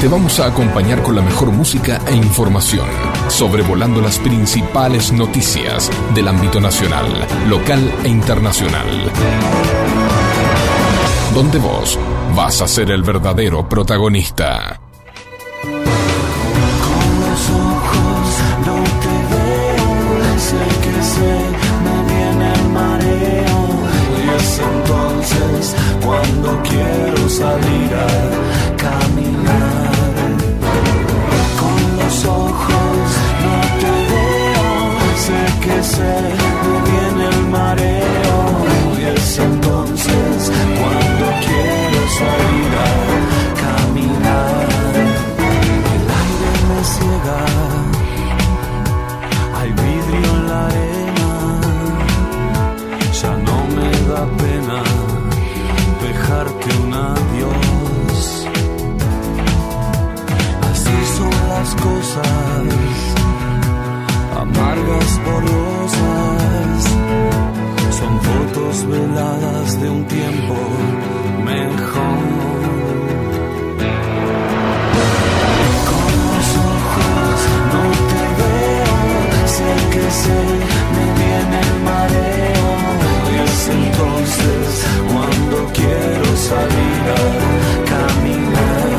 Te vamos a acompañar con la mejor música e información, sobrevolando las principales noticias del ámbito nacional, local e internacional. Donde vos vas a ser el verdadero protagonista. Con los ojos no me viene el mareo. De un tiempo mejor. Con los ojos no te veo, sé que sé, me viene el mareo. Y es entonces cuando quiero salir a caminar.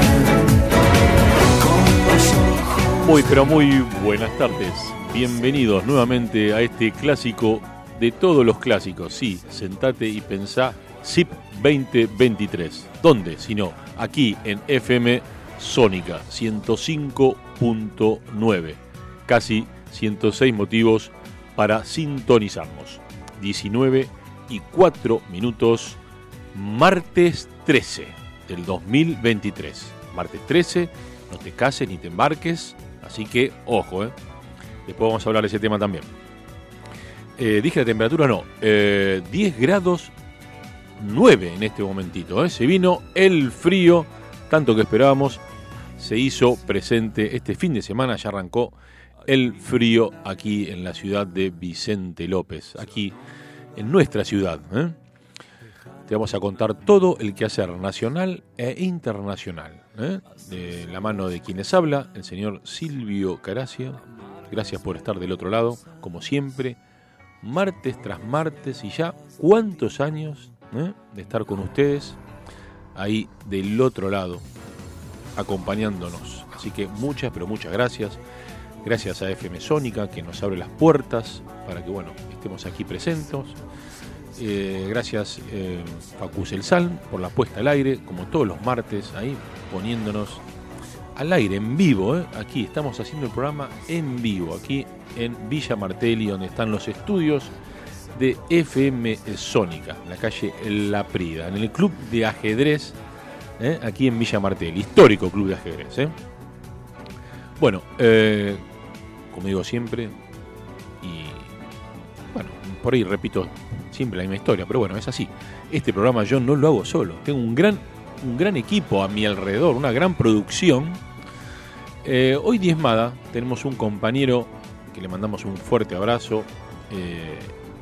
Con los ojos. Muy, pero muy buenas tardes. Bienvenidos nuevamente a este clásico de todos los clásicos. Sí, sentate y pensá ZIP 2023. ¿Dónde? Si no, aquí en FM Sónica 105.9. Casi 106 motivos para sintonizarnos. 19 y 4 minutos, martes 13 del 2023. Martes 13, no te cases ni te embarques, así que ojo, ¿eh? Después vamos a hablar de ese tema también. Eh, dije la temperatura, no, eh, 10 grados 9 en este momentito. ¿eh? Se vino el frío, tanto que esperábamos, se hizo presente este fin de semana, ya arrancó el frío aquí en la ciudad de Vicente López, aquí en nuestra ciudad. ¿eh? Te vamos a contar todo el quehacer nacional e internacional, de la mano de quienes habla, el señor Silvio Caracia. Gracias por estar del otro lado, como siempre, martes tras martes y ya cuántos años ¿eh? de estar con ustedes ahí del otro lado, acompañándonos. Así que muchas, pero muchas gracias. Gracias a FM Sónica que nos abre las puertas para que bueno, estemos aquí presentes. Eh, gracias eh, Facu Sal por la puesta al aire, como todos los martes, ahí poniéndonos al aire, en vivo. ¿eh? Aquí estamos haciendo el programa en vivo, aquí en Villa Martelli, donde están los estudios de FM Sónica, en la calle La Prida, en el club de ajedrez, ¿eh? aquí en Villa Martelli, histórico club de ajedrez. ¿eh? Bueno, eh, como digo siempre, y bueno, por ahí repito siempre la misma historia, pero bueno, es así. Este programa yo no lo hago solo, tengo un gran, un gran equipo a mi alrededor, una gran producción. Eh, hoy diezmada tenemos un compañero que le mandamos un fuerte abrazo. eh,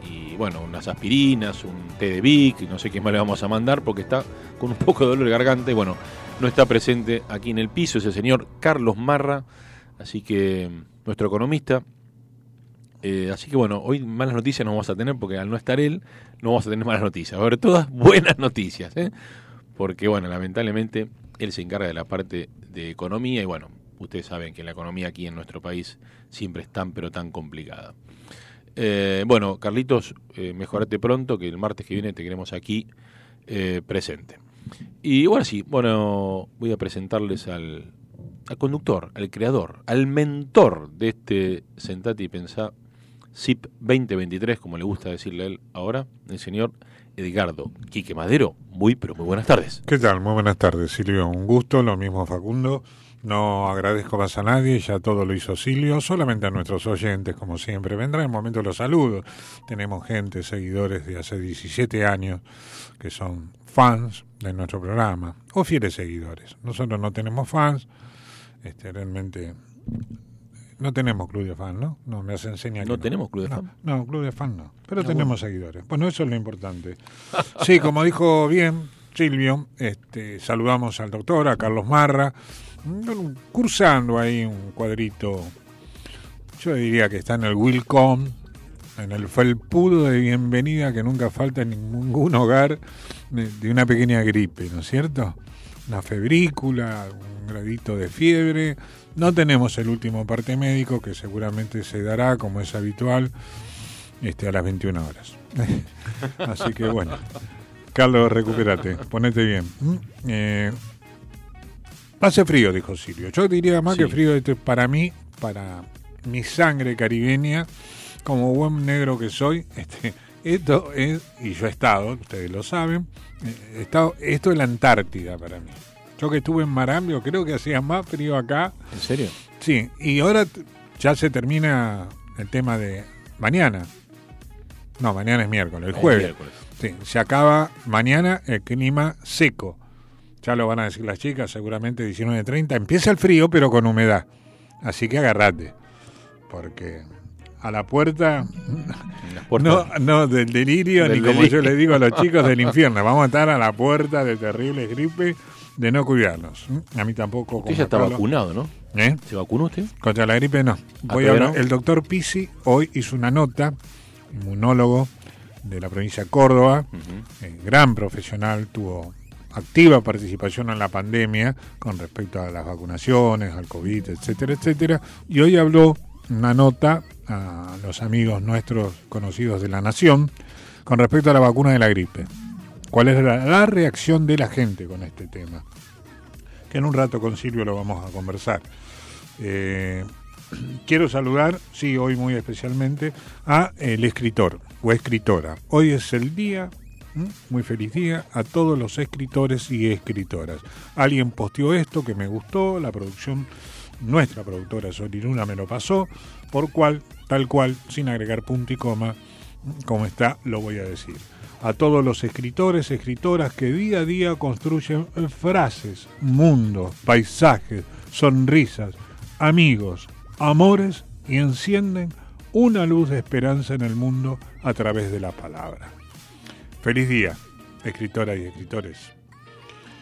y bueno, unas aspirinas, un té de Vic, no sé qué más le vamos a mandar porque está con un poco de dolor de garganta y bueno, no está presente aquí en el piso, es el señor Carlos Marra, así que nuestro economista. Eh, así que bueno, hoy malas noticias no vamos a tener porque al no estar él, no vamos a tener malas noticias. A haber todas buenas noticias, porque bueno, lamentablemente él se encarga de la parte de economía y bueno, ustedes saben que la economía aquí en nuestro país siempre es tan pero tan complicada. Eh, bueno, Carlitos, eh, mejorate pronto, que el martes que viene te queremos aquí eh, presente. Y ahora sí, bueno, voy a presentarles al, conductor, al creador, al mentor de este Sentate y Pensá ZIP 2023, como le gusta decirle a él ahora, el señor Edgardo Quique Madero, muy pero muy buenas tardes. ¿Qué tal? Muy buenas tardes, Silvio. Un gusto, lo mismo Facundo. No agradezco más a nadie, ya todo lo hizo Silvio, solamente a nuestros oyentes, como siempre. Vendrá el momento de los saludos. Tenemos gente, seguidores de hace 17 años, que son fans de nuestro programa, o fieles seguidores. Nosotros no tenemos fans, este, realmente no tenemos club de fans, ¿no? No, me hace enseña que ¿No tenemos club de no, fans? No, club de fans no. Pero tenemos seguidores. Bueno, eso es lo importante. Sí, como dijo bien Silvio, este, saludamos al doctor, a Carlos Marra, cursando ahí un cuadrito. Yo diría que está en el Welcome, en el felpudo de bienvenida que nunca falta en ningún hogar de, de una pequeña gripe, ¿no es cierto? Una febrícula, un gradito de fiebre. No tenemos el último parte médico que seguramente se dará, como es habitual, este, a las 21 horas. Así que bueno, Carlos, recupérate, ponete bien. ¿Mm? Eh, hace frío, dijo Silvio. Yo diría más Sí. que frío este, para mí, para mi sangre caribeña, como buen negro que soy, este, esto es, y yo he estado, ustedes lo saben, eh, he estado, esto es la Antártida para mí. Yo que estuve en Marambio, creo que hacía más frío acá. ¿En serio? Sí, y ahora ya se termina el tema de mañana. No, mañana es miércoles, el El jueves. miércoles. Sí, se acaba mañana el clima seco. Ya lo van a decir las chicas, seguramente 19.30. Empieza el frío, pero con humedad. Así que agarrate. Porque a la puerta, no, no del delirio, Del ni como yo le digo a los chicos del infierno. Vamos a estar a la puerta de terribles gripes de no cuidarnos. A mí tampoco. Usted ya está Carlos. vacunado, ¿no? ¿Eh? ¿Se vacunó usted? Contra la gripe no. Voy a hablar- no? El doctor Pisi hoy hizo una nota, inmunólogo de la provincia de Córdoba, eh, gran profesional, tuvo activa participación en la pandemia con respecto a las vacunaciones, al COVID, etcétera, etcétera. Y hoy habló una nota a los amigos nuestros conocidos de la Nación con respecto a la vacuna de la gripe. ¿Cuál es la, reacción de la gente con este tema? Que en un rato con Silvio lo vamos a conversar. Eh, quiero saludar, sí, hoy muy especialmente, a el escritor o escritora. Hoy es el día. Muy feliz día, a todos los escritores y escritoras. Alguien posteó esto que me gustó, la producción, nuestra productora Soliruna me lo pasó, por cual, tal cual, sin agregar punto y coma, como está, lo voy a decir. A todos los escritores, escritoras que día a día construyen frases, mundos, paisajes, sonrisas, amigos, amores y encienden una luz de esperanza en el mundo a través de la palabra. Feliz día, escritoras y escritores.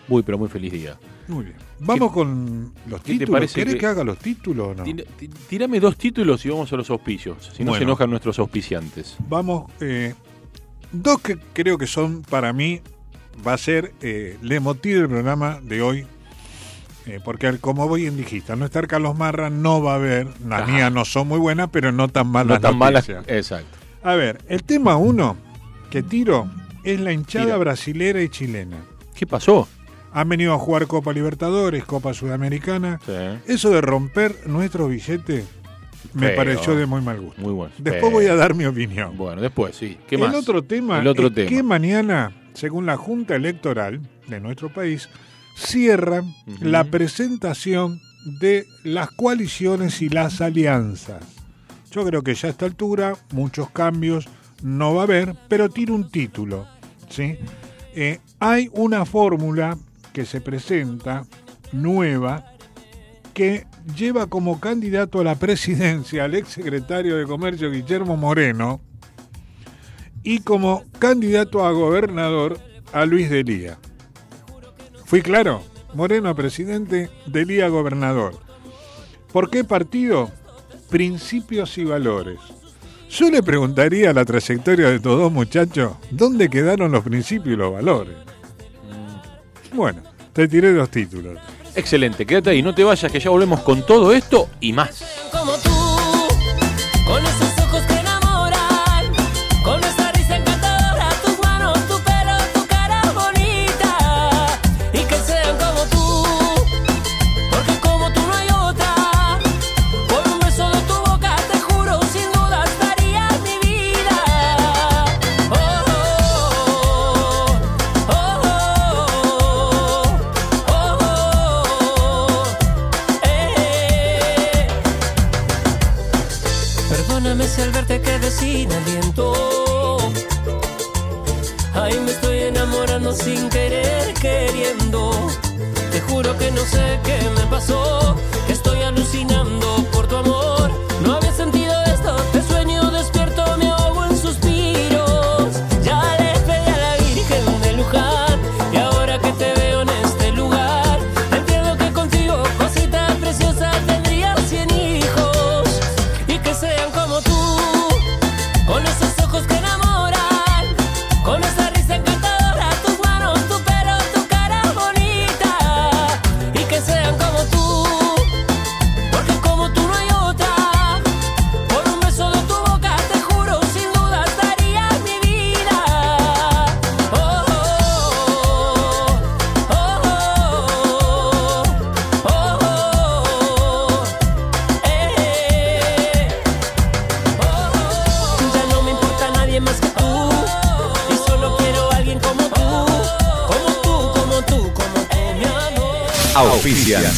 Muy, pero muy feliz día. Muy bien. Vamos con los te títulos. parece ¿Querés que- que... haga los títulos o no? Tírame dos títulos y vamos a los auspicios. Si no Bueno. se enojan nuestros auspiciantes. Vamos, eh, dos que creo que son para mí, va a ser eh, el motivo del programa de hoy, eh, porque al- como voy en dijiste, al no estar Carlos Marra no va a haber, las mías no son muy buenas, pero no tan malas No tan malas. Exacto. A ver, el tema uno que tiro es la hinchada Tira. brasilera y chilena. ¿Qué pasó? Han venido a jugar Copa Libertadores, Copa Sudamericana. Sí. Eso de romper nuestros billetes me Feo. pareció de muy mal gusto. Muy bueno. Después Feo. voy a dar mi opinión. Bueno, después, sí. ¿Qué el más? otro tema El otro es tema. que mañana, según la Junta Electoral de nuestro país, cierran la presentación de las coaliciones y las alianzas. Yo creo que ya a esta altura muchos cambios no va a haber, pero tiene un título. ¿sí? Eh, hay una fórmula que se presenta nueva que lleva como candidato a la presidencia al exsecretario de Comercio Guillermo Moreno y como candidato a gobernador a Luis Delía. ¿Fui claro? Moreno presidente, Delía gobernador. ¿Por qué partido? Principios y valores. Yo le preguntaría a la trayectoria de estos dos muchachos, ¿dónde quedaron los principios y los valores? Bueno, te tiré dos títulos. Excelente, quédate ahí, no te vayas que ya volvemos con todo esto y más.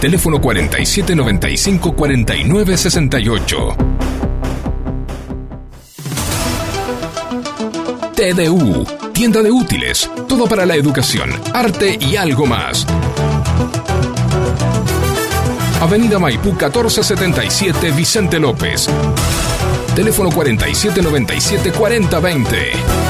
Teléfono 4795 4968. TDU, tienda de útiles, todo para la educación, arte y algo más. Avenida Maipú 1477 Vicente López. Teléfono 4797 4020.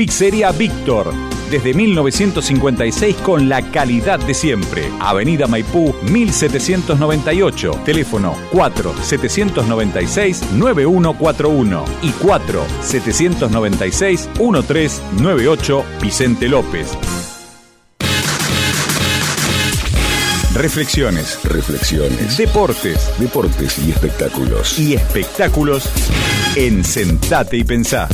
Pizzería Víctor. Desde 1956 con la calidad de siempre. Avenida Maipú 1798. Teléfono 4-796-9141 y 4-796-1398 Vicente López. Reflexiones, Reflexiones, deportes deportes y espectáculos. y espectáculos en Sentate y Pensá.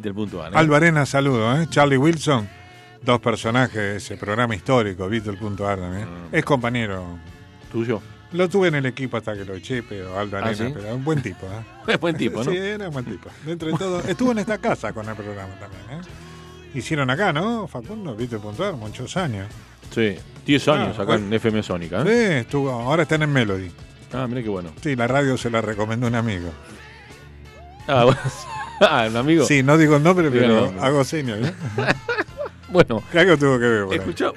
Beatle.ar. Beatle.ar. ¿eh? Aldo Arena, saludo, ¿eh? Charlie Wilson, dos personajes de ese programa histórico, Beatle.ar también. Mm. Es compañero. Tuyo. Lo tuve en el equipo hasta que lo eché, pero Aldo ¿Ah, sí? pero un buen tipo, ¿eh? Es buen tipo, ¿no? Sí, era un buen tipo. Dentro de todo, estuvo en esta casa con el programa también, ¿eh? Hicieron acá, ¿no? Facundo, Beatle.ar, muchos años. Sí, 10 años Ah, acá bueno. en FM Sónica. Sí, ¿eh? estuvo, ahora están en Melody. Ah, mira qué bueno. Sí, la radio se la recomendó un amigo. Ah, bueno. ah, un amigo. Sí, no digo el nombre, Diga pero nombre. hago señas, ¿eh? Bueno, algo tuvo que ver escucha.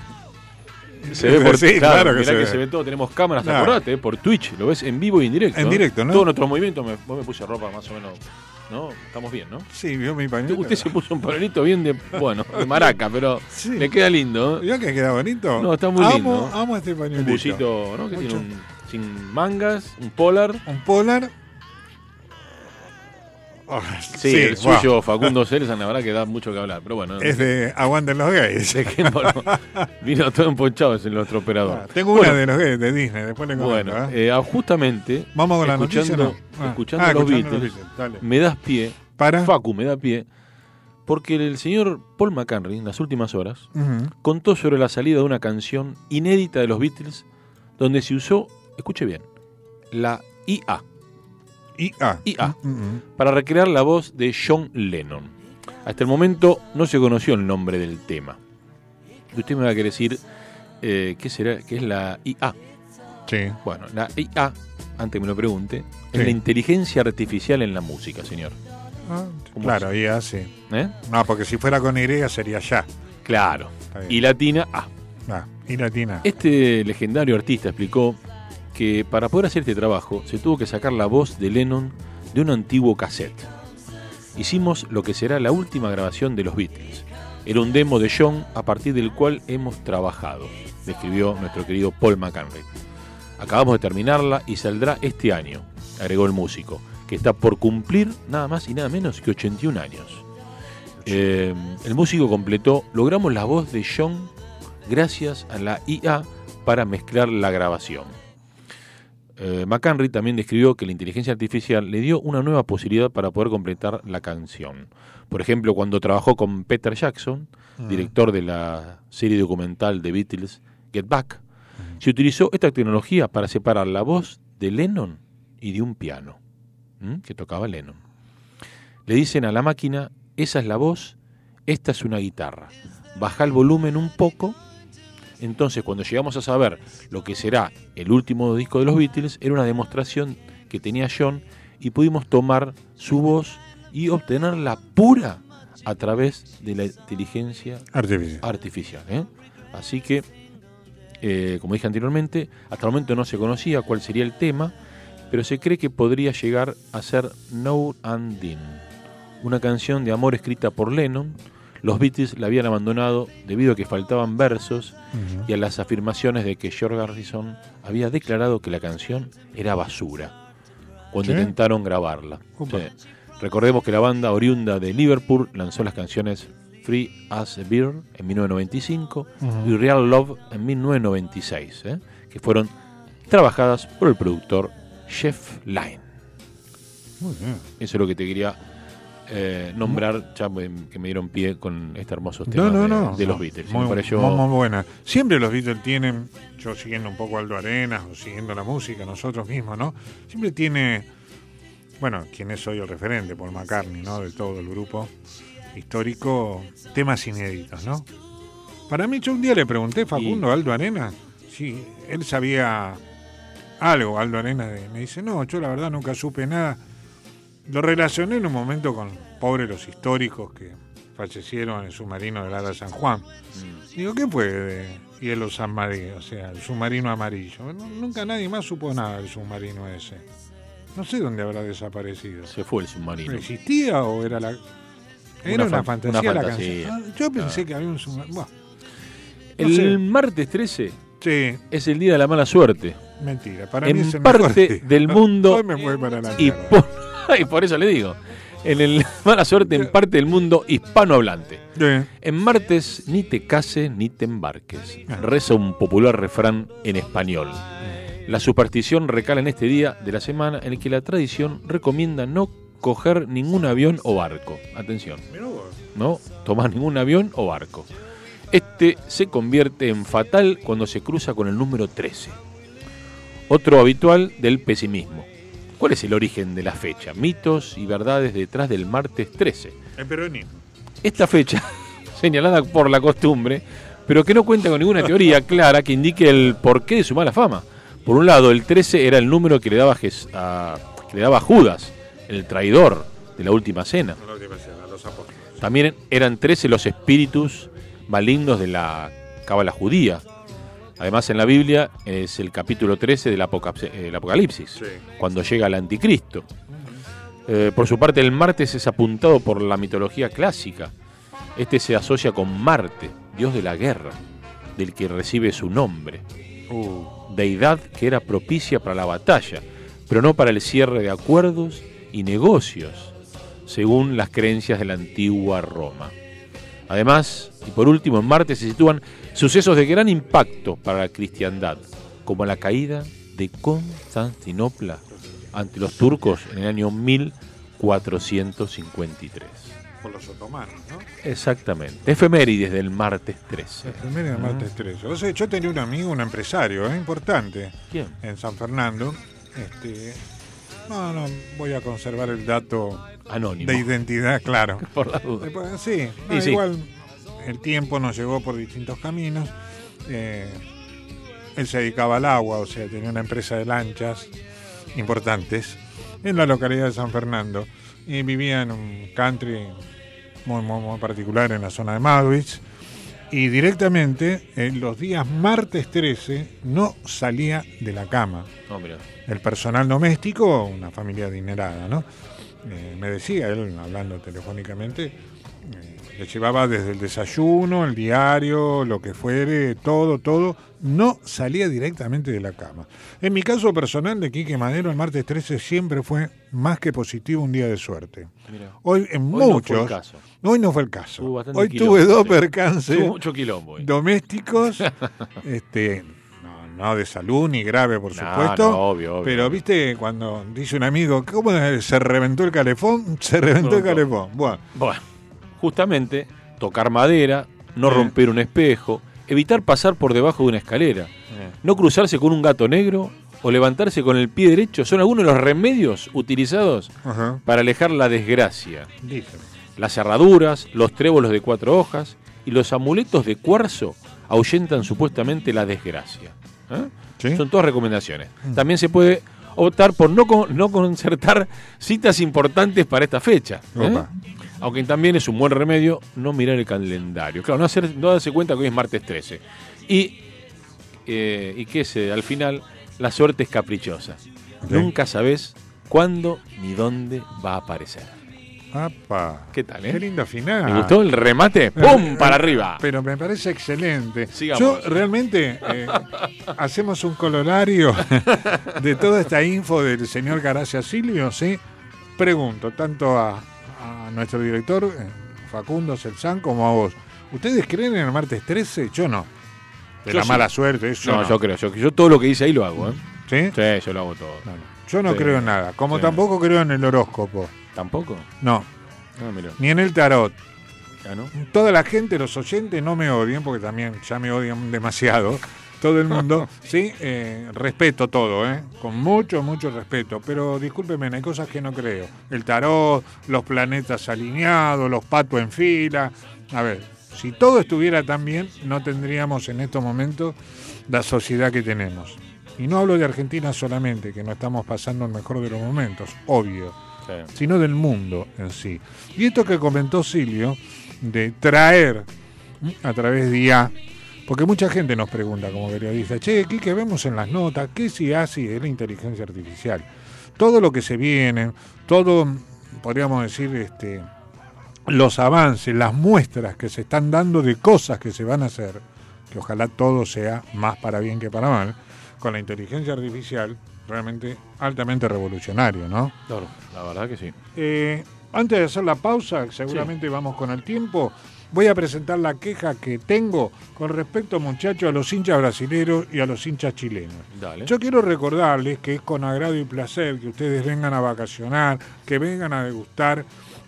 Se ve por Sí, claro que se que ve. se ve todo. Tenemos cámaras, Claro. acordate, eh, por Twitch. Lo ves en vivo y en directo. En directo, ¿no? Todos nuestros movimientos. Me, vos me puse ropa más o menos. ¿No? Estamos bien, ¿no? Sí, vio mi pañuelo. Usted se puso un pañuelito bien de. Bueno, de maraca, pero Sí. le queda lindo. ¿eh? ¿Vio que queda bonito? No, está muy amo, lindo. Amo este Un pañuelito. busito, ¿no? Que Mucho. tiene un. Sin mangas, un polar. Un polar. Sí, el wow. suyo, Facundo Ceres, la verdad que da mucho que hablar. Pero bueno, Es de Aguanten los gays. Vino todo emponchado ese nuestro operador. Ah, Tengo Bueno, una de los gays de Disney, después le comento. Bueno, ¿eh? eh, ah, justamente. Vamos con la escuchando, noticia. ¿no? Ah. escuchando Ah, los escuchando Beatles, Beatles, dale. me das pie. Para. Facu me da pie. Porque el señor Paul McCartney, en las últimas horas, contó sobre la salida de una canción inédita de los Beatles, donde se usó, escuche bien, la IA, IA. IA. Ujú. para recrear la voz de John Lennon. Hasta el momento no se conoció el nombre del tema. Y usted me va a querer decir eh, qué será, qué es la IA. Sí. Bueno, la IA, antes que me lo pregunte, Sí. es la inteligencia artificial en la música, señor. Ah, ¿Cómo claro, IA sí. ¿Eh? No, porque si fuera con Y sería ya. Claro. Y latina A. Ah, y latina. Este legendario artista explicó que para poder hacer este trabajo se tuvo que sacar la voz de Lennon de un antiguo cassette. Hicimos lo que será la última grabación de los Beatles. Era un demo de John a partir del cual hemos trabajado, describió nuestro querido Paul McCartney. Acabamos de terminarla y saldrá este año, agregó el músico, que está por cumplir nada más y nada menos que 81 años. Eh, el músico completó, logramos la voz de John gracias a la IA para mezclar la grabación. Eh, McCanry también describió que la inteligencia artificial le dio una nueva posibilidad para poder completar la canción. Por ejemplo, cuando trabajó con Peter Jackson, director de la serie documental de Beatles Get Back, se utilizó esta tecnología para separar la voz de Lennon y de un piano ¿m? que tocaba Lennon. Le dicen a la máquina, esa es la voz, esta es una guitarra. Baja el volumen un poco. Entonces, cuando llegamos a saber lo que será el último disco de los Beatles, era una demostración que tenía John y pudimos tomar su voz y obtenerla pura a través de la inteligencia Artificial. artificial. ¿eh? Así que, eh, como dije anteriormente, hasta el momento no se conocía cuál sería el tema, pero se cree que podría llegar a ser No and Dean, una canción de amor escrita por Lennon. Los Beatles la habían abandonado debido a que faltaban versos y a las afirmaciones de que George Harrison había declarado que la canción era basura cuando ¿Sí? intentaron grabarla. Sí. Recordemos que la banda oriunda de Liverpool lanzó las canciones Free as a Beer en 1995 Ujú. y Real Love en 1996, ¿eh? que fueron trabajadas por el productor Jeff Lynne. Muy bien. Eso es lo que te quería eh, nombrar, ya me- que me dieron pie con este hermoso tema no, de, no. de los Beatles. Muy, Me pareció- muy, muy buena. Siempre los Beatles tienen, yo siguiendo un poco Aldo Arenas o siguiendo la música, nosotros mismos, ¿no? Siempre tiene, bueno, quien es hoy el referente, Paul McCartney, ¿no? De todo el grupo histórico, temas inéditos, ¿no? Para mí, yo un día le pregunté, Facundo, a Aldo Arenas, si él sabía algo, Aldo Arenas, de- me dice, no, yo la verdad nunca supe nada. Lo relacioné en un momento con, pobre, los históricos que fallecieron en el submarino del Ara San Juan. Mm. Digo, ¿qué fue de Hielo San María? O sea, el submarino amarillo. No- nunca nadie más supo nada del submarino ese. No sé dónde habrá desaparecido. Se fue el submarino. ¿Existía o era la.? Era Una una, fan- fantasía una la canción. Ah, yo pensé que había un submarino. No El sé. martes 13 Sí, es el día de la mala suerte. mentira. Para mí En es el mejor parte día. del mundo Hoy me fue para la Y mierda. por, y por eso le digo, en el mala suerte en parte del mundo hispanohablante. Sí. En martes ni te cases ni te embarques. Reza un popular refrán en español. La superstición recala en este día de la semana en el que la tradición recomienda no coger ningún avión o barco. Atención, no tomar ningún avión o barco. Este se convierte en fatal cuando se cruza con el número 13. Otro habitual del pesimismo. ¿Cuál es el origen de la fecha? Mitos y verdades detrás del martes 13. El peronismo. Esta fecha, señalada por la costumbre, pero que no cuenta con ninguna teoría clara que indique el porqué de su mala fama. Por un lado, el 13 era el número que le daba, Jes- a, que le daba Judas, el traidor de la última cena. También eran 13 los espíritus malignos de la cábala judía. Además, en la Biblia es el capítulo 13 del Apocalipsis, cuando llega el anticristo. Eh, por su parte, el martes es apuntado por la mitología clásica. Este se asocia con Marte, dios de la guerra, del que recibe su nombre. Deidad que era propicia para la batalla, pero no para el cierre de acuerdos y negocios, según las creencias de la antigua Roma. Además, y por último, en Marte se sitúan sucesos de gran impacto para la cristiandad, como la caída de Constantinopla ante los turcos en el año 1453. Por los otomanos, ¿no? Exactamente. Efemérides del martes 13. Efeméride del martes 13. O sea, yo tenía un amigo, un empresario ¿eh? importante ¿Quién? en San Fernando. Este, no, no, voy a conservar el dato Anónimo. de identidad, claro. Por la duda. Después, sí, no, Y sí. igual el tiempo nos llevó por distintos caminos. Eh, él se dedicaba al agua, o sea, tenía una empresa de lanchas importantes en la localidad de San Fernando y vivía en un country muy, muy, muy particular en la zona de Madwich. Y directamente, en los días martes 13, no salía de la cama No, mira. El personal doméstico, una familia adinerada, ¿no? Eh, me decía él, hablando telefónicamente, eh, le llevaba desde el desayuno, el diario, lo que fuere, todo, todo, no salía directamente de la cama. En mi caso personal de Quique Madero, el martes 13 siempre fue más que positivo un día de suerte. Hoy en Hoy no fue muchos... el caso. Hoy no fue el caso. Hoy tuve dos percances Tuvo mucho quilombo hoy. domésticos, este, no, de salud ni grave, por No, supuesto. no, obvio, obvio, pero viste, cuando dice un amigo, ¿cómo se reventó el calefón? Se reventó el calefón. Bueno, Bueno, justamente tocar madera, no romper un espejo, evitar pasar por debajo de una escalera, Eh. no cruzarse con un gato negro o levantarse con el pie derecho son algunos de los remedios utilizados para alejar la desgracia. dice. Las cerraduras, los trébolos de cuatro hojas y los amuletos de cuarzo ahuyentan supuestamente la desgracia. ¿Eh? Sí. Son todas recomendaciones. También se puede optar por no, con- no concertar citas importantes para esta fecha. ¿eh? Aunque también es un buen remedio no mirar el calendario. Claro, no, hacer, no darse cuenta que hoy es martes 13. Y, eh, y que eh, al final la suerte es caprichosa. Nunca sabes cuándo ni dónde va a aparecer. Apa. ¿Qué tal, eh? Qué lindo final. ¿Me gustó el remate? ¡Pum! Para arriba. Pero me parece excelente. Sigamos. Yo realmente eh, hacemos un colorario de toda esta info del señor Garacia Silvio, ¿sí? Pregunto tanto a, a nuestro director, eh, Facundo Celsan, como a vos. ¿Ustedes creen en el martes 13? Yo no. De Yo la sí. mala suerte, eso No, no. yo creo. Yo, yo todo lo que dice ahí lo hago, ¿eh? ¿Sí? Sí, yo lo hago todo. No, no. Yo no Sí. creo en nada. Como Sí. tampoco creo en el horóscopo. ¿Tampoco? No. Mira. Ni en el tarot. Ya, ¿no? Toda la gente, los oyentes, no me odien, porque también ya me odian demasiado. Todo el mundo, sí, eh, respeto todo, ¿eh? con mucho, mucho respeto. Pero discúlpeme, hay cosas que no creo. El tarot, los planetas alineados, los patos en fila. A ver, si todo estuviera tan bien, no tendríamos en estos momentos la sociedad que tenemos. Y no hablo de Argentina solamente, que no estamos pasando el mejor de los momentos, obvio Sino del mundo en sí. Y esto que comentó Silvio, de traer a través de IA, porque mucha gente nos pregunta como periodista, che, ¿qué que vemos en las notas? ¿Qué si hace es la inteligencia artificial? Todo lo que se viene, todo, podríamos decir, este, los avances, las muestras que se están dando de cosas que se van a hacer, que ojalá todo sea más para bien que para mal, con la inteligencia artificial, realmente altamente revolucionario, ¿no? Claro, la verdad que sí. Eh, antes de hacer la pausa, seguramente vamos con el tiempo. voy a presentar la queja que tengo con respecto, muchachos, a los hinchas brasileños y a los hinchas chilenos. Dale. Yo quiero recordarles que es con agrado y placer que ustedes vengan a vacacionar, que vengan a degustar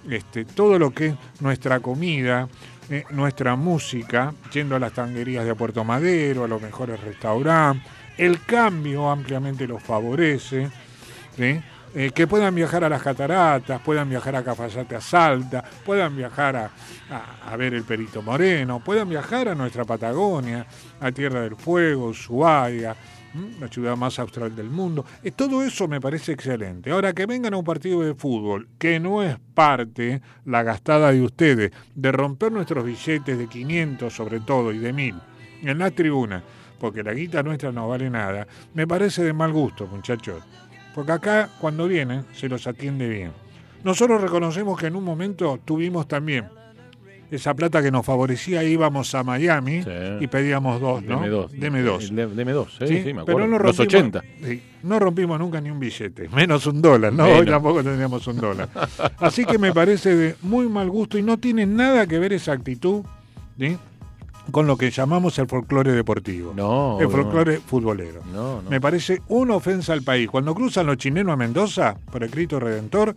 este, todo lo que es nuestra comida, eh, nuestra música, yendo a las tanguerías de Puerto Madero, a los mejores restaurantes. El cambio ampliamente los favorece. Eh, que puedan viajar a las cataratas, puedan viajar a Cafayate a Salta, puedan viajar a, a- a ver el Perito Moreno, puedan viajar a nuestra Patagonia, a Tierra del Fuego, Ushuaia, la ciudad más austral del mundo. Eh, todo eso me parece excelente. Ahora que vengan a un partido de fútbol, que no es parte, la gastada de ustedes, de romper nuestros billetes de 500 sobre todo y de 1000 en la tribuna, porque la guita nuestra no vale nada, me parece de mal gusto, muchachos. Porque acá, cuando vienen, se los atiende bien. Nosotros reconocemos que en un momento tuvimos también esa plata que nos favorecía, íbamos a Miami Sí. y pedíamos dos, ¿no? Deme dos. Deme dos. El de- Deme dos, sí, Sí, me acuerdo. pero no Los rompimos, 80. sí, no rompimos nunca ni un billete, menos un dólar, ¿no? Menos. Hoy tampoco tendríamos un dólar. Así que me parece de muy mal gusto y no tiene nada que ver esa actitud ¿sí? con lo que llamamos el folclore deportivo, No, el no. folclore futbolero. No, no. Me parece una ofensa al país. Cuando cruzan los chilenos a Mendoza, por el Cristo Redentor.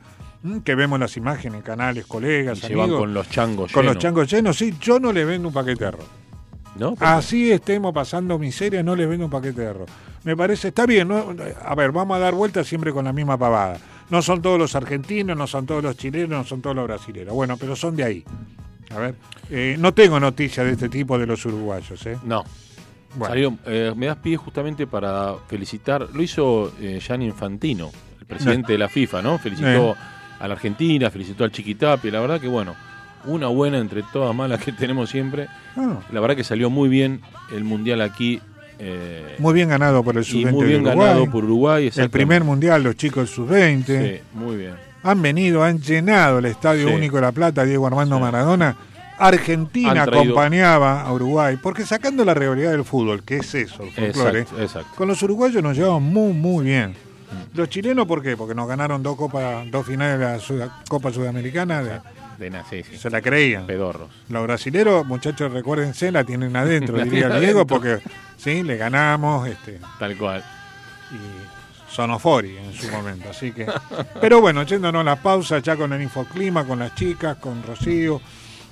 Que vemos las imágenes, canales, colegas, Y se van amigos, con los changos con los changos llenos, sí, yo no le vendo un paquete de arroz. ¿No? Así estemos pasando miseria, no les vendo un paquete de arroz. Me parece, está bien, ¿no? A ver, vamos a dar vueltas siempre con la misma pavada. No son todos los argentinos, no son todos los chilenos, no son todos los brasileños. Bueno, pero son de ahí. A ver, eh, no tengo noticias de este tipo de los uruguayos, ¿eh? No. Bueno. Salió, eh, me das pie justamente para felicitar. Lo hizo eh, Gianni Infantino, el presidente de la FIFA, ¿no? Felicitó a la Argentina, felicitó al Chiquitapi. La verdad que, bueno, una buena entre todas malas que tenemos siempre. Ah, La verdad que salió muy bien el mundial aquí. eh, muy bien ganado por el y sub-20 muy de bien Uruguay. ganado por Uruguay. el primer mundial, los chicos del sub-20. Sí, muy bien. Han venido, han llenado el Estadio Sí. Único de La Plata, Diego Armando Sí. Maradona. Argentina acompañaba a Uruguay, porque sacando la rivalidad del fútbol, que es eso, el folclore, Exacto, exacto. con los uruguayos nos llevaban muy, muy bien. Los chilenos, ¿por qué? Porque nos ganaron dos copas, dos finales de la Copa Sudamericana, de- De na- sí, sí. se la creían. Pedorros. Los brasileros, muchachos, recuérdense, la tienen adentro, La diría tienen Diego, porque sí, le ganamos, este, Tal cual. y Sonofori en su momento. Así que. Pero bueno, yéndonos a la pausa ya con el infoclima, con las chicas, con Rocío,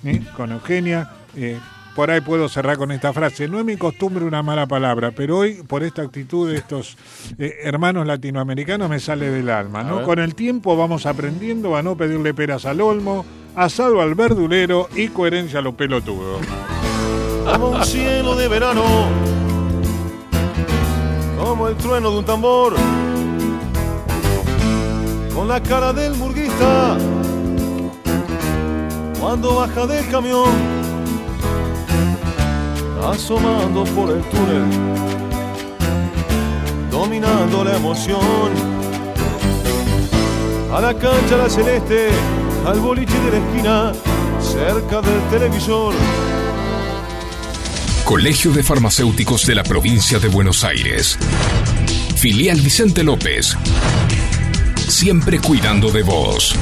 ¿eh? con Eugenia. eh, por ahí puedo cerrar con esta frase. No es mi costumbre una mala palabra, pero hoy, por esta actitud de estos eh, hermanos latinoamericanos, me sale del alma. ¿no? Con el tiempo vamos aprendiendo a no pedirle peras al olmo, asado al verdulero y coherencia a los pelotudos. como un cielo de verano, como el trueno de un tambor, con la cara del murguista, cuando baja del camión, asomando por el túnel, dominando la emoción, a la cancha la celeste, al boliche de la esquina, cerca del televisor. Colegio de Farmacéuticos de la Provincia de Buenos Aires. Filial Vicente López. Siempre cuidando de vos.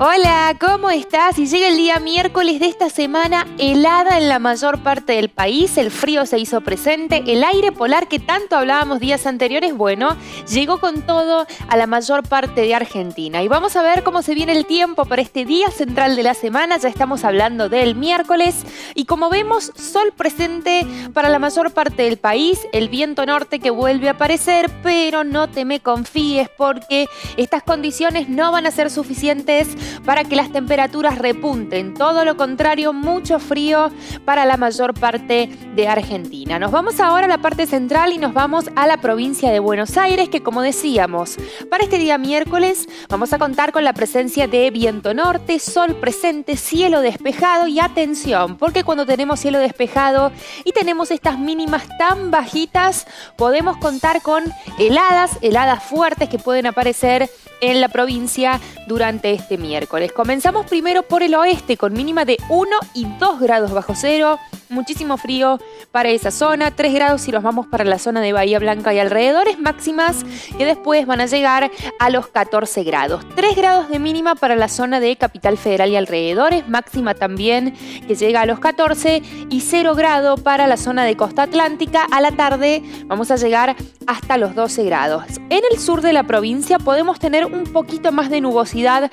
Hola, ¿cómo estás? Y llega el día miércoles de esta semana helada en la mayor parte del país, el frío se hizo presente, el aire polar que tanto hablábamos días anteriores, bueno, llegó con todo a la mayor parte de Argentina. Y vamos a ver cómo se viene el tiempo para este día central de la semana, ya estamos hablando del miércoles, y como vemos, sol presente para la mayor parte del país, el viento norte que vuelve a aparecer, pero no te me confíes porque estas condiciones no van a ser suficientes para que las temperaturas repunten. Todo lo contrario, mucho frío para la mayor parte de Argentina. Nos vamos ahora a la parte central y nos vamos a la provincia de Buenos Aires, que como decíamos, para este día miércoles vamos a contar con la presencia de viento norte, sol presente, cielo despejado y atención, porque cuando tenemos cielo despejado y tenemos estas mínimas tan bajitas, podemos contar con heladas, heladas fuertes que pueden aparecer en la provincia durante este miércoles. Comenzamos primero por el oeste con mínima de 1 y 2 grados bajo cero. muchísimo frío para esa zona, 3 grados si nos vamos para la zona de Bahía Blanca y alrededores, máximas que después van a llegar a los 14 grados. 3 grados de mínima para la zona de Capital Federal y alrededores, máxima también que llega a los 14 y 0 grado para la zona de Costa Atlántica. A la tarde vamos a llegar hasta los 12 grados. En el sur de la provincia podemos tener un poquito más de nubosidad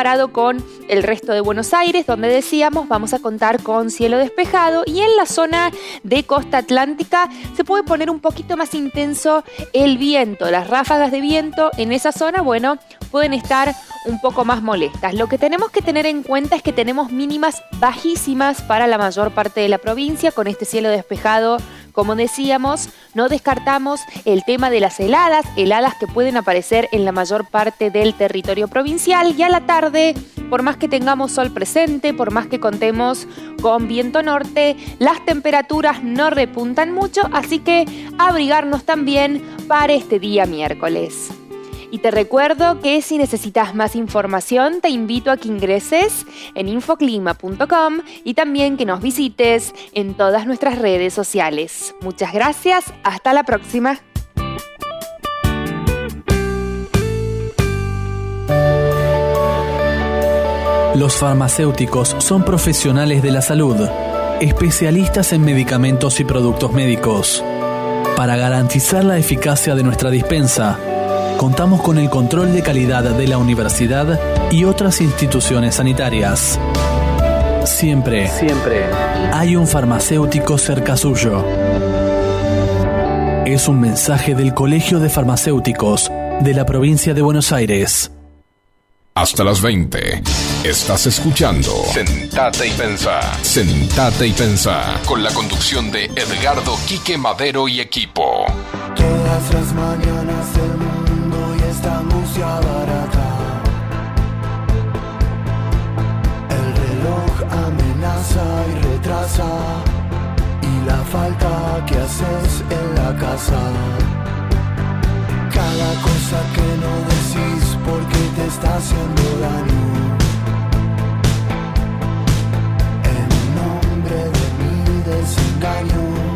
comparado con el resto de Buenos Aires, donde decíamos vamos a contar con cielo despejado y en la zona de Costa Atlántica se puede poner un poquito más intenso el viento. Las ráfagas de viento en esa zona, bueno, pueden estar un poco más molestas. Lo que tenemos que tener en cuenta es que tenemos mínimas bajísimas para la mayor parte de la provincia con este cielo despejado. Como decíamos, no descartamos el tema de las heladas, heladas que pueden aparecer en la mayor parte del territorio provincial y a la tarde, por más que tengamos sol presente, por más que contemos con viento norte, las temperaturas no repuntan mucho, así que abrigarnos también para este día miércoles. Y te recuerdo que si necesitas más información, te invito a que ingreses en infoclima.com y también que nos visites en todas nuestras redes sociales. Muchas gracias, hasta la próxima. Los farmacéuticos son profesionales de la salud, especialistas en medicamentos y productos médicos. Para garantizar la eficacia de nuestra dispensa, contamos con el control de calidad de la universidad y otras instituciones sanitarias. Siempre, siempre hay un farmacéutico cerca suyo. Es un mensaje del Colegio de Farmacéuticos de la provincia de Buenos Aires. Hasta las 20. Estás escuchando Sentate y Pensá. Sentate y Pensá. Con la conducción de Edgardo Quique Madero y equipo. Todas las El reloj amenaza y retrasa. Y la falta que haces en la casa. Cada cosa que no decís porque te está haciendo daño. En nombre de mi desengaño.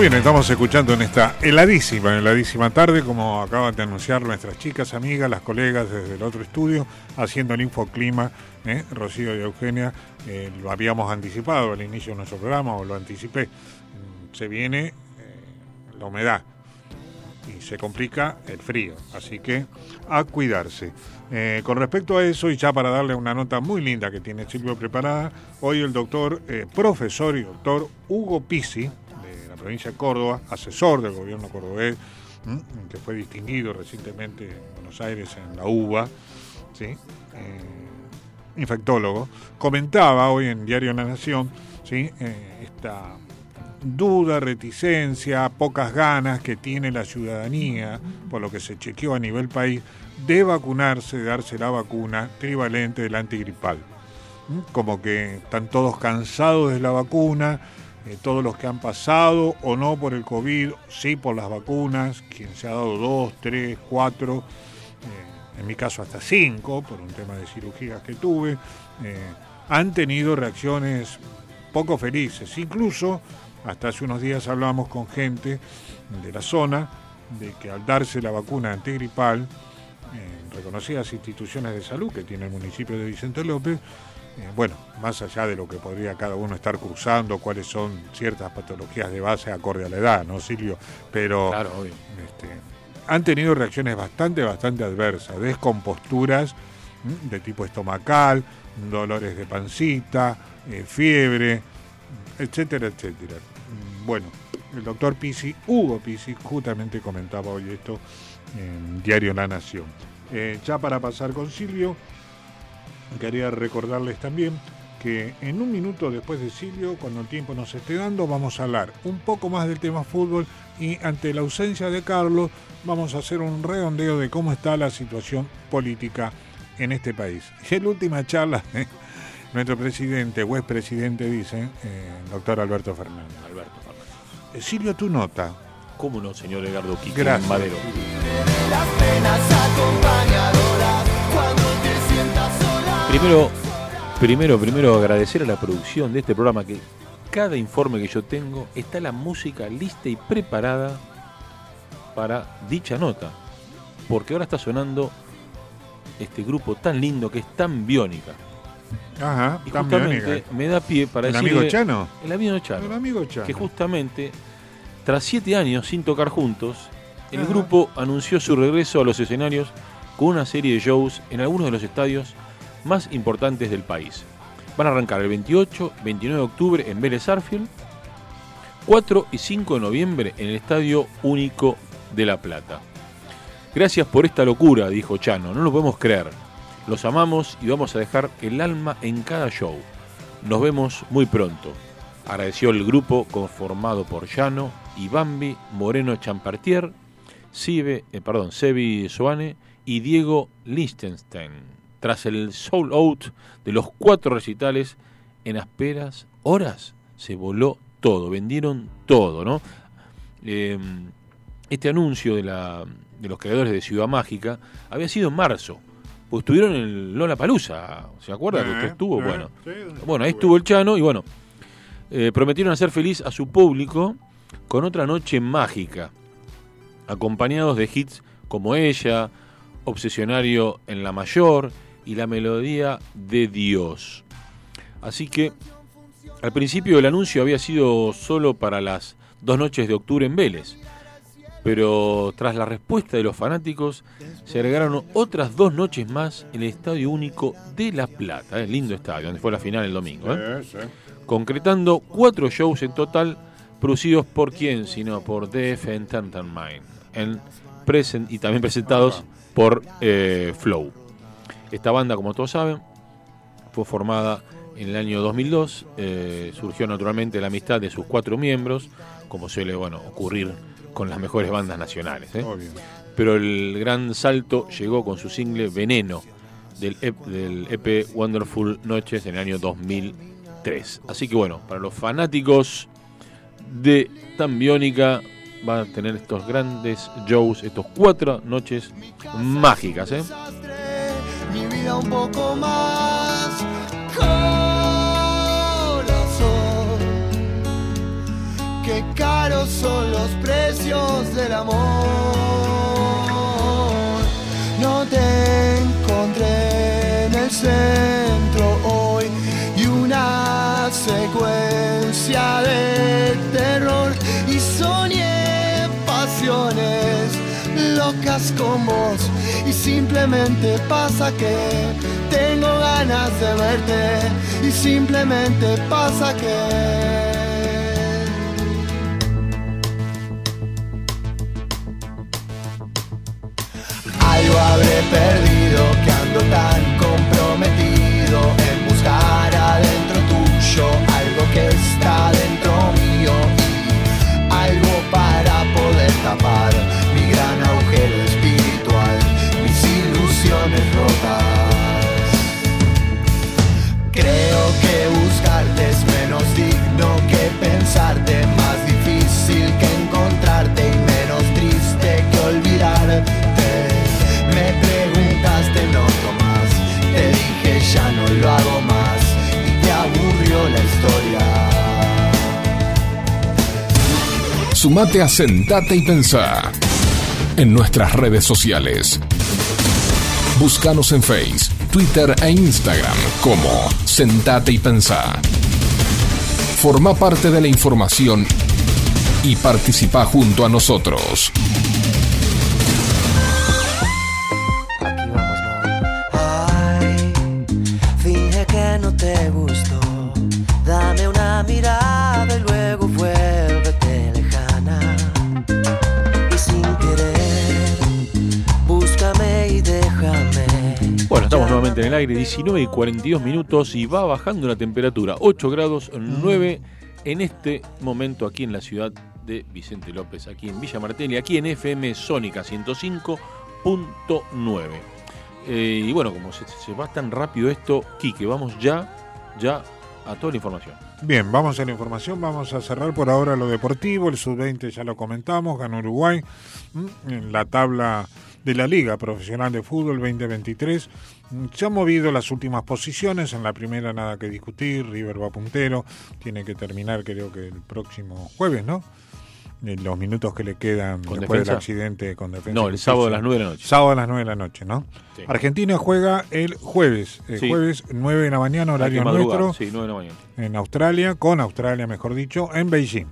Muy bien, estamos escuchando en esta heladísima, heladísima tarde, como acaban de anunciar nuestras chicas, amigas, las colegas desde el otro estudio, haciendo el infoclima, ¿eh? Rocío y Eugenia, eh, lo habíamos anticipado al inicio de nuestro programa, o lo anticipé, Mm, se viene eh, la humedad y se complica el frío, así que a cuidarse. Con respecto a eso, y ya para darle una nota muy linda que tiene Silvio preparada, hoy el doctor, profesor y doctor Hugo Pisi, provincia de Córdoba, asesor del gobierno cordobés, que fue distinguido recientemente en Buenos Aires en la UBA. Eh, infectólogo, comentaba hoy en Diario La Nación. Eh, esta duda, reticencia, pocas ganas que tiene la ciudadanía, por lo que se chequeó a nivel país, de vacunarse, de darse la vacuna trivalente del antigripal. Como que están todos cansados de la vacuna, eh, todos los que han pasado o no por el COVID, sí por las vacunas, quien se ha dado dos, tres, cuatro, eh, en mi caso hasta cinco, por un tema de cirugías que tuve, eh, han tenido reacciones poco felices. Incluso, hasta hace unos días hablamos con gente de la zona, de que al darse la vacuna antigripal, reconocidas instituciones de salud que tiene el municipio de Vicente López, eh, bueno, más allá de lo que podría cada uno estar cruzando, cuáles son ciertas patologías de base acorde a la edad, ¿no, Silvio? Pero Claro, este, han tenido reacciones bastante, bastante adversas, descomposturas de tipo estomacal, dolores de pancita, eh, fiebre, etcétera, etcétera. Bueno, el doctor Pisi, Hugo Pisi, justamente comentaba hoy esto en Diario La Nación. Eh, ya para pasar con Silvio, quería recordarles también que en un minuto después de Silvio, cuando el tiempo nos esté dando, vamos a hablar un poco más del tema fútbol y ante la ausencia de Carlos vamos a hacer un redondeo de cómo está la situación política en este país. Y en la última charla, nuestro presidente o expresidente dice, eh, doctor Alberto Fernández. Alberto Fernández. Eh, Silvio, tu nota. ¿Cómo no, señor Edgardo Quique Gracias. Madero? Las penas Primero, primero, primero agradecer a la producción de este programa que cada informe que yo tengo está la música lista y preparada para dicha nota. Porque ahora está sonando este grupo tan lindo que es tan biónica. Ajá, Y tan justamente biónica. me da pie para ¿El decirle- amigo Chano? El amigo Chano. El amigo Chano. Que justamente, tras siete años sin tocar juntos, el Ajá. grupo anunció su regreso a los escenarios con una serie de shows en algunos de los estadios más importantes del país. Van a arrancar el 28, 29 de octubre en Vélez Arfield, 4 y 5 de noviembre en el Estadio Único de La Plata. Gracias por esta locura, dijo Chano, no lo podemos creer. Los amamos y vamos a dejar el alma en cada show. Nos vemos muy pronto. Agradeció el grupo conformado por Llano, Ibambi, Moreno Champartier, eh, Sebi Soane y Diego Lichtenstein. Tras el sold out de los cuatro recitales, en asperas horas se voló todo, vendieron todo, ¿no? Eh, este anuncio de, la, de los creadores de Ciudad Mágica había sido en marzo, porque estuvieron en el Lola Palusa, ¿se acuerda que Eh, usted estuvo? eh, bueno, sí, bueno, ahí estuvo el Chano y bueno, eh, prometieron hacer feliz a su público con otra noche mágica, acompañados de hits como Ella, Obsesionario en la Mayor y la melodía de Dios. Así que al principio el anuncio había sido solo para las dos noches de octubre en Vélez, pero tras la respuesta de los fanáticos se agregaron otras dos noches más en el Estadio Único de La Plata, el lindo estadio, donde fue la final el domingo. ¿eh? Concretando cuatro shows en total, producidos por quién, sino por DF Entertainment, en present, y también presentados por eh, Flow. Esta banda, como todos saben, fue formada en el año 2002, eh, surgió naturalmente la amistad de sus cuatro miembros, como suele bueno, ocurrir con las mejores bandas nacionales. ¿eh? Pero el gran salto llegó con su single Veneno del, EP del EP Wonderful Noches en el año 2003. Así que bueno, para los fanáticos de Tan Biónica van a tener estos grandes shows, estos cuatro noches mágicas. ¿eh? Vida un poco más. Corazón, qué caros son los precios del amor. No te encontré en el centro hoy y una secuencia de terror y soñé pasiones locas con vos. Y simplemente pasa que tengo ganas de verte. Y simplemente pasa que algo habré perdido que ando tan comprometido en buscar adentro tuyo Sumate a Sentate y Pensá en nuestras redes sociales. Búscanos en Face, Twitter e Instagram como Sentate y Pensá. Forma parte de la información y participa junto a nosotros. 19 y 42 minutos y va bajando la temperatura, 8 grados 9 en este momento aquí en la ciudad de Vicente López, aquí en Villa Martelli, aquí en FM Sónica 105.9. Eh, y bueno, como se, va tan rápido esto, Quique, vamos ya, ya a toda la información. Bien, vamos a la información, vamos a cerrar por ahora lo deportivo, el sub-20 ya lo comentamos, ganó Uruguay en la tabla de la Liga Profesional de Fútbol 2023. Mm, Se han movido las últimas posiciones, en la primera nada que discutir, River va puntero, tiene que terminar creo que el próximo jueves, ¿no? En los minutos que le quedan ¿Con después defensa? del accidente con defensa. No, el sábado a las 9 de la noche. Sábado a las 9 de la noche, ¿no? Sí. Argentina juega el jueves, el Sí. jueves 9 de la mañana, horario nuestro, Sí, 9 de la mañana. en Australia, con Australia mejor dicho, en Beijing.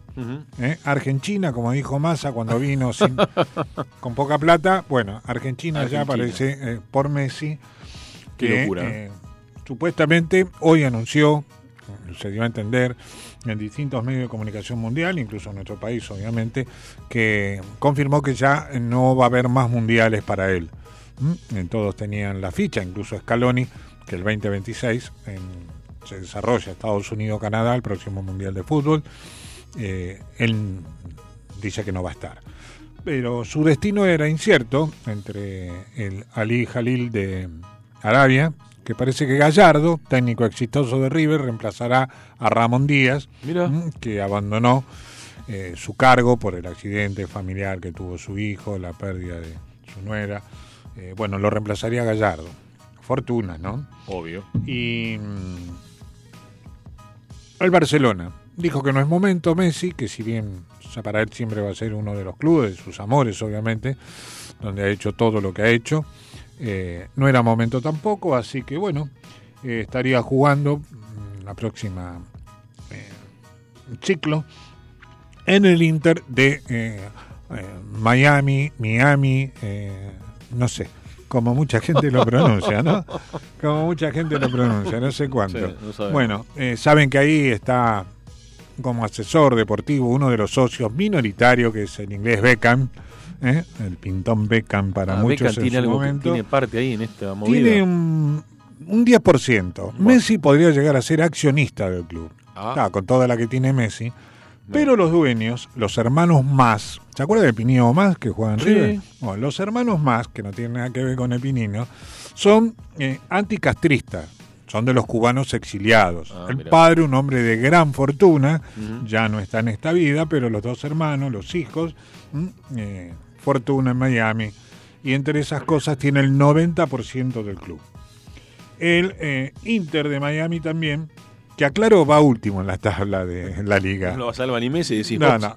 ¿eh? Argentina, como dijo Massa cuando vino sin- con poca plata, bueno, Argentina, ya aparece eh, por Messi, Qué que locura, eh, supuestamente hoy anunció, se dio a entender en distintos medios de comunicación mundial, incluso en nuestro país obviamente, que confirmó que ya no va a haber más mundiales para él. ¿Mm? Todos tenían la ficha, incluso Scaloni, que el 2026 en- se desarrolla Estados Unidos-Canadá, el próximo Mundial de Fútbol. Eh, él dice que no va a estar. Pero su destino era incierto entre el Ali Jalil de Arabia, que parece que Gallardo, técnico exitoso de River, reemplazará a Ramón Díaz, Mira. mm, que abandonó eh, su cargo por el accidente familiar que tuvo su hijo, la pérdida de su nuera. Eh, bueno, lo reemplazaría Gallardo. Fortuna, ¿no? Obvio. Y mm, el Barcelona dijo que no es momento Messi, que si bien para él siempre va a ser uno de los clubes, sus amores obviamente, donde ha hecho todo lo que ha hecho, eh, no era momento tampoco, así que bueno, eh, estaría jugando mm, la próxima eh, ciclo en el Inter de Miami, Miami, no sé, como mucha gente lo pronuncia, ¿no? Como mucha gente lo pronuncia, no sé cuánto. Sí, no sabemos. bueno, eh, saben que ahí está como asesor deportivo uno de los socios minoritarios, que es el inglés Beckham, ¿eh? el pintón Beckham para Ah, muchos Beckham en tiene su algo que momento. tiene parte ahí en esta movida. Tiene un, un 10%. Messi podría llegar a ser accionista del club. Ah. Está, con toda la que tiene Messi. Pero los dueños, los hermanos más, ¿se acuerda de Pinino más que juega en Sí. River? Bueno, los hermanos más, que no tienen nada que ver con el Pinino, son eh, anticastristas, son de los cubanos exiliados. Ah, el mirá. padre, un hombre de gran fortuna, ya no está en esta vida, pero los dos hermanos, los hijos, mm, eh, fortuna en Miami, y entre esas cosas tiene el 90% del club. El eh, Inter de Miami también, que aclaro va último en la tabla de la liga. No lo salva ni Messi, decís No, no.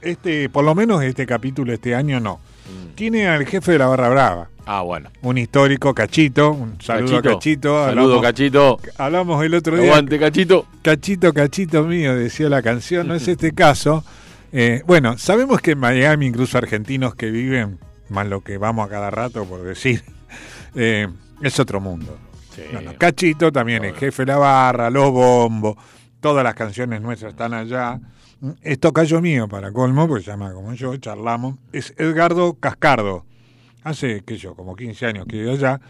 Este, por lo menos este capítulo este año no. Mm. Tiene al jefe de la barra brava, Ah, bueno. un histórico Cachito, un saludo a Cachito. Saludo, hablamos, Cachito. hablamos el otro día. Aguante, Cachito. Cachito, cachito mío, decía la canción, no es este caso. Eh, bueno, sabemos que en Miami, incluso argentinos que viven, más lo que vamos a cada rato por decir, eh, es otro mundo. Sí. Bueno, Cachito también, el jefe de la barra, los bombos, todas las canciones nuestras están allá. Esto cayó mío para colmo, porque se llama como yo, charlamos. Es Edgardo Cascardo. Hace, qué sé yo, como 15 años que vive allá.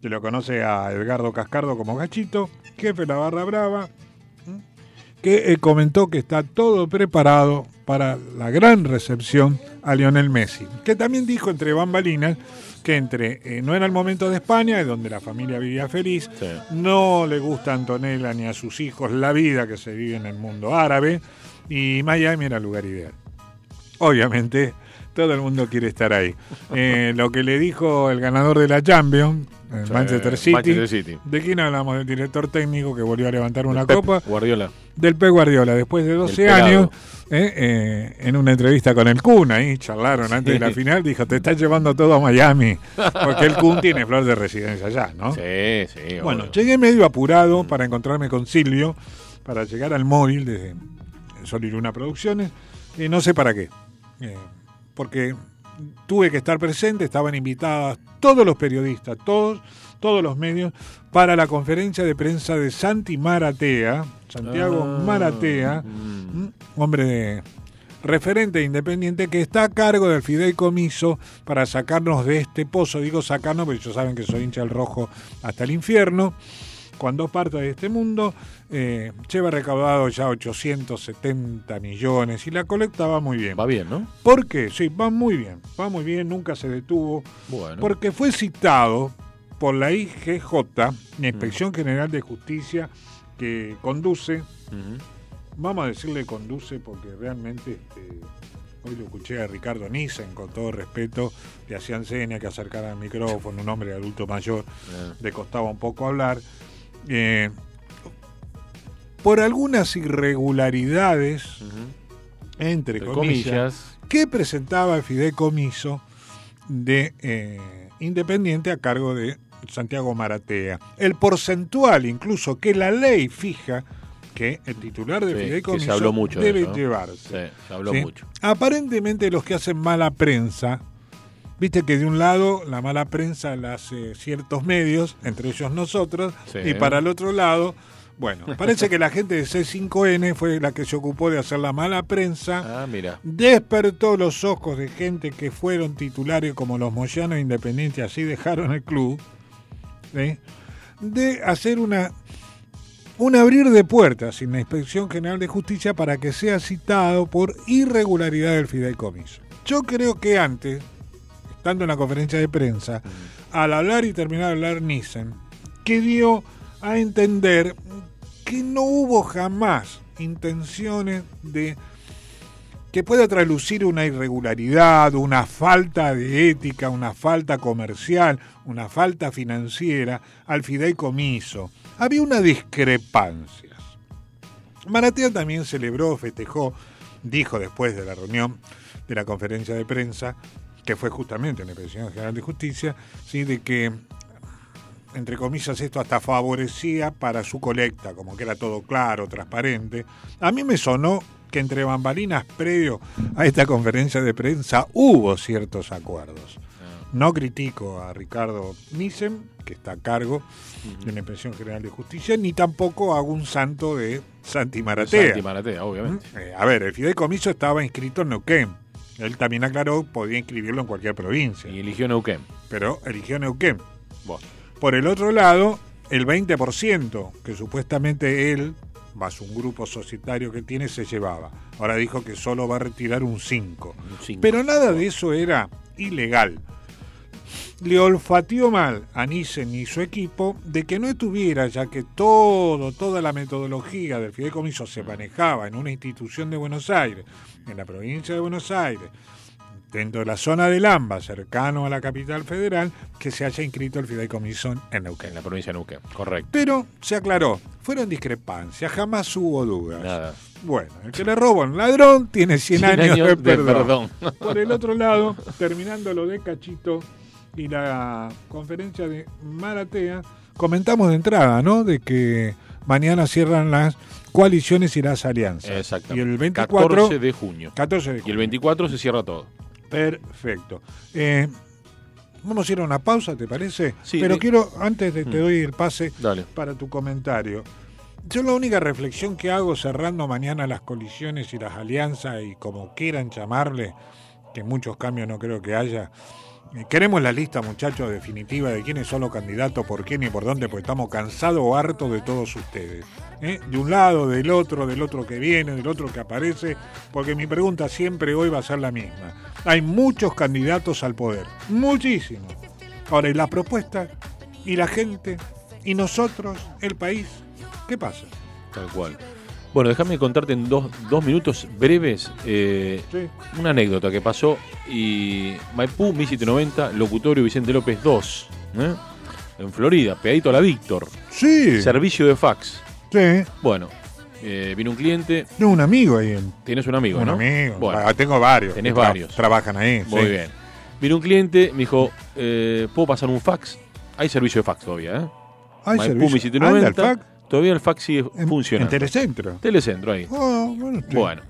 Se lo conoce a Edgardo Cascardo como Cachito, jefe de la barra brava, que eh, comentó que está todo preparado para la gran recepción a Lionel Messi, que también dijo entre bambalinas que entre eh, no era el momento de España, es donde la familia vivía feliz, Sí. no le gusta a Antonella ni a sus hijos la vida que se vive en el mundo árabe, y Miami era el lugar ideal. Obviamente, todo el mundo quiere estar ahí. Eh, lo que le dijo el ganador de la Champions, el Manchester City, Manchester City. ¿de quién hablamos? Del director técnico que volvió a levantar una Pep copa Guardiola. del Pep Guardiola después de 12 pelado. años eh, eh, en una entrevista con el Kun ahí charlaron antes de la final dijo te estás llevando todo a Miami porque el Kun tiene flor de residencia allá ¿no? Sí, sí. bueno obvio. llegué medio apurado para encontrarme con Silvio para llegar al móvil de Sol y Luna Producciones y no sé para qué Eh, porque tuve que estar presente estaban invitadas todos los periodistas todos todos los medios para la conferencia de prensa de Santi Maratea Santiago Ah, Maratea mm. hombre de referente de Independiente que está a cargo del fideicomiso para sacarnos de este pozo. Digo sacarnos porque ellos saben que soy hincha del rojo hasta el infierno. Cuando parta de este mundo, eh, lleva recaudado ya 870 millones y la colecta va muy bien. Va bien, ¿no? ¿Por qué? Sí, va muy bien, va muy bien, nunca se detuvo. Bueno. Porque fue citado por la IGJ, la Inspección General de Justicia, que conduce, vamos a decirle conduce porque realmente este, hoy lo escuché a Ricardo Nissen, con todo respeto, le hacían señas que acercara al micrófono, un hombre adulto mayor, Eh. le costaba un poco hablar. Eh, por algunas irregularidades, entre, Entre comillas, comillas. que presentaba el fideicomiso de eh, Independiente a cargo de Santiago Maratea. El porcentual, incluso, que la ley fija que el titular del Sí, fideicomiso de debe llevarse. Sí, se habló ¿sí? mucho. Aparentemente los que hacen mala prensa, viste que de un lado la mala prensa la hace ciertos medios, entre ellos nosotros, Sí. y para el otro lado, bueno, parece que la gente de C5N fue la que se ocupó de hacer la mala prensa Ah, mira. despertó los ojos de gente que fueron titulares como los Moyanos Independientes, así dejaron el club, ¿sí? de hacer una un abrir de puertas en la Inspección General de Justicia para que sea citado por irregularidad del fideicomiso. Yo creo que antes, estando en la conferencia de prensa, al hablar y terminar de hablar Nissen, que dio a entender que no hubo jamás intenciones de que pueda traslucir una irregularidad, una falta de ética, una falta comercial, una falta financiera al fideicomiso. Había una discrepancia. Maratea también celebró, festejó, dijo después de la reunión de la conferencia de prensa, que fue justamente en la Inspección General de Justicia, ¿sí? de que, entre comillas, esto hasta favorecía para su colecta, como que era todo claro, transparente. A mí me sonó que entre bambalinas previo a esta conferencia de prensa hubo ciertos acuerdos. No critico a Ricardo Nissen, que está a cargo de la Inspección General de Justicia, ni tampoco hago un santo de Santi Maratea. Santi Maratea, obviamente. Eh, a ver, el fideicomiso estaba inscrito en Neuquén. Él también aclaró, podía inscribirlo en cualquier provincia. Y eligió Neuquén. Pero eligió Neuquén. Vos. Por el otro lado, el 20% que supuestamente él, más un grupo societario que tiene, se llevaba. Ahora dijo que solo va a retirar un 5. cinco. Pero nada de eso era ilegal. Le olfateó mal a Nissen y su equipo de que no estuviera, ya que todo, toda la metodología del fideicomiso se manejaba en una institución de Buenos Aires, en la provincia de Buenos Aires, dentro de la zona del AMBA, cercano a la capital federal, que se haya inscrito el fideicomiso en Neuquén. En la provincia de Neuquén, correcto. Pero se aclaró, fueron discrepancias, jamás hubo dudas. Nada. Bueno, el que le roba a un ladrón tiene 100, 100 años, años de, de perdón. perdón. Por el otro lado, terminando lo de Cachito y la conferencia de Maratea, comentamos de entrada, ¿no? De que mañana cierran las coaliciones y las alianzas. Exactamente. Y el 24 14 de junio. 14 de Y el junio. 24 se cierra todo. Perfecto. Eh, vamos a ir a una pausa, ¿te parece? Sí, Pero de- quiero, antes de te Mm. doy el pase Dale. para tu comentario. Yo la única reflexión que hago cerrando mañana las colisiones y las alianzas y como quieran llamarle, que muchos cambios no creo que haya, queremos la lista, muchachos, definitiva de quiénes son los candidatos, por quién y por dónde, porque estamos cansados o hartos de todos ustedes. ¿eh? De un lado, del otro, del otro que viene, del otro que aparece, porque mi pregunta siempre hoy va a ser la misma. Hay muchos candidatos al poder, muchísimos. Ahora, ¿y la propuesta? ¿Y la gente? ¿Y nosotros? ¿El país? ¿Qué pasa? Tal cual. Bueno, déjame contarte en dos, dos minutos breves eh, Sí. una anécdota que pasó y Maipú 1790, locutorio Vicente López 2, ¿eh? en Florida, pegadito a la Víctor. Sí. Servicio de fax. Sí. Bueno, eh, vino un cliente, No, un amigo ahí. en- tienes un amigo, un ¿no? amigo. Bueno, Ah, tengo varios. tenés tra- varios. Trabajan ahí. Muy sí. bien. Vino un cliente, me dijo, eh, ¿puedo pasar un fax? Hay servicio de fax todavía, ¿eh? Hay Maipú servicio. 1790, Anda, el fax. Todavía el fax sigue En- funcionando. en Telecentro. Telecentro, ahí. Ah, bueno, sí. Bueno,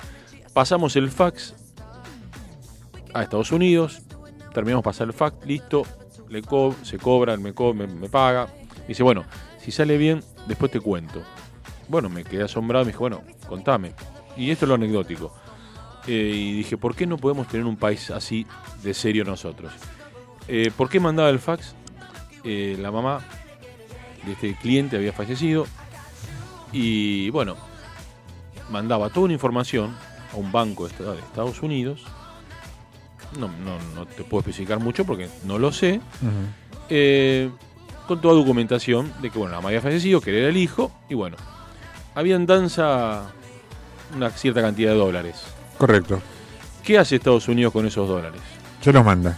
pasamos el fax a Estados Unidos, terminamos de pasar el fax, listo, le co se cobra, me, co- me, me paga. Dice, bueno, si sale bien, después te cuento. Bueno, me quedé asombrado, me dijo, bueno, contame. Y esto es lo anecdótico. eh, y dije, ¿por qué no podemos tener un país así de serio nosotros? Eh, ¿Por qué mandaba el fax? Eh, la mamá de este cliente había fallecido y bueno, mandaba toda una información a un banco de Est- de Estados Unidos. No, no, no te puedo especificar mucho porque no lo sé. Eh, con toda documentación de que bueno, la mamá había fallecido, que él era el hijo, y bueno, había en danza una cierta cantidad de dólares. Correcto. ¿Qué hace Estados Unidos con esos dólares? Se los manda.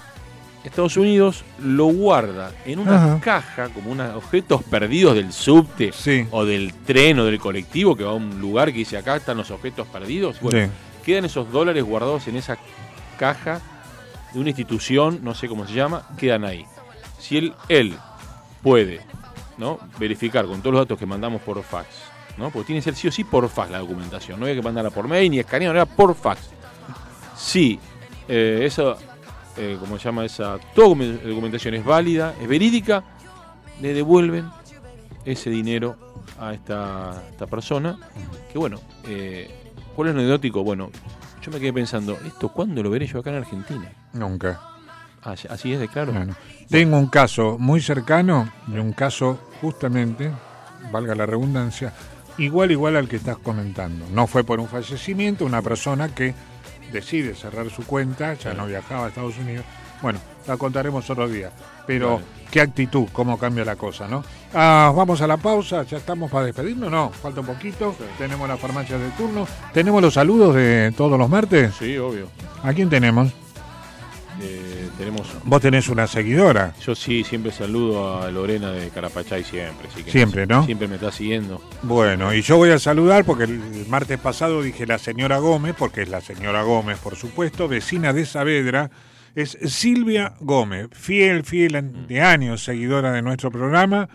Estados Unidos lo guarda en una Ajá. caja como unos objetos perdidos del subte o del tren o del colectivo que va a un lugar que dice acá están los objetos perdidos. Bueno, Sí. quedan esos dólares guardados en esa caja de una institución, no sé cómo se llama, quedan ahí. Si él, él puede ¿no? verificar con todos los datos que mandamos por fax, ¿no? porque tiene que ser sí o sí por fax la documentación, no había que mandarla por mail ni escanear, no era por fax. Si eh, esa, eh, ¿cómo se llama? Esa docu- documentación es válida, es verídica, le devuelven ese dinero a esta, esta persona. Que bueno, eh, ¿cuál es lo anecdótico? Bueno, yo me quedé pensando, ¿esto cuándo lo veré yo acá en Argentina? Nunca. Así, así es de claro. Bueno, Tengo un caso muy cercano y un caso justamente, valga la redundancia, igual igual al que estás comentando. No fue por un fallecimiento, una persona que decide cerrar su cuenta, ya no viajaba a Estados Unidos. Bueno, la contaremos otro día. Pero Vale. qué actitud, cómo cambia la cosa, ¿no? Ah, vamos a la pausa, ya estamos para despedirnos, no, falta un poquito. Tenemos las farmacias de turno, tenemos los saludos de todos los martes. Sí, obvio. ¿A quién tenemos? Eh, tenemos. Vos tenés una seguidora. Yo sí, siempre saludo a Lorena de Carapachay, siempre. así que Siempre, ¿no? Siempre me está siguiendo. Bueno, y yo voy a saludar porque el martes pasado dije la señora Gómez, porque es la señora Gómez, por supuesto, vecina de Saavedra, es Silvia Gómez, fiel, fiel an- de años, seguidora de nuestro programa,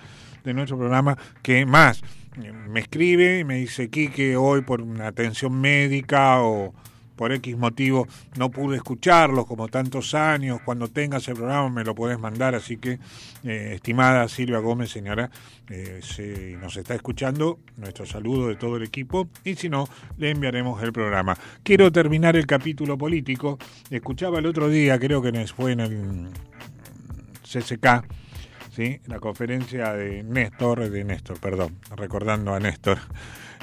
de nuestro programa, que más me escribe y me dice, Quique, hoy por una atención médica o por X motivo no pude escucharlos como tantos años, cuando tengas el programa me lo podés mandar, así que, eh, estimada Silvia Gómez, señora, eh, si nos está escuchando, nuestro saludo de todo el equipo, y si no, le enviaremos el programa. Quiero terminar el capítulo político, escuchaba el otro día, creo que fue en el CCK, ¿sí? la conferencia de Néstor, de Néstor, perdón, recordando a Néstor,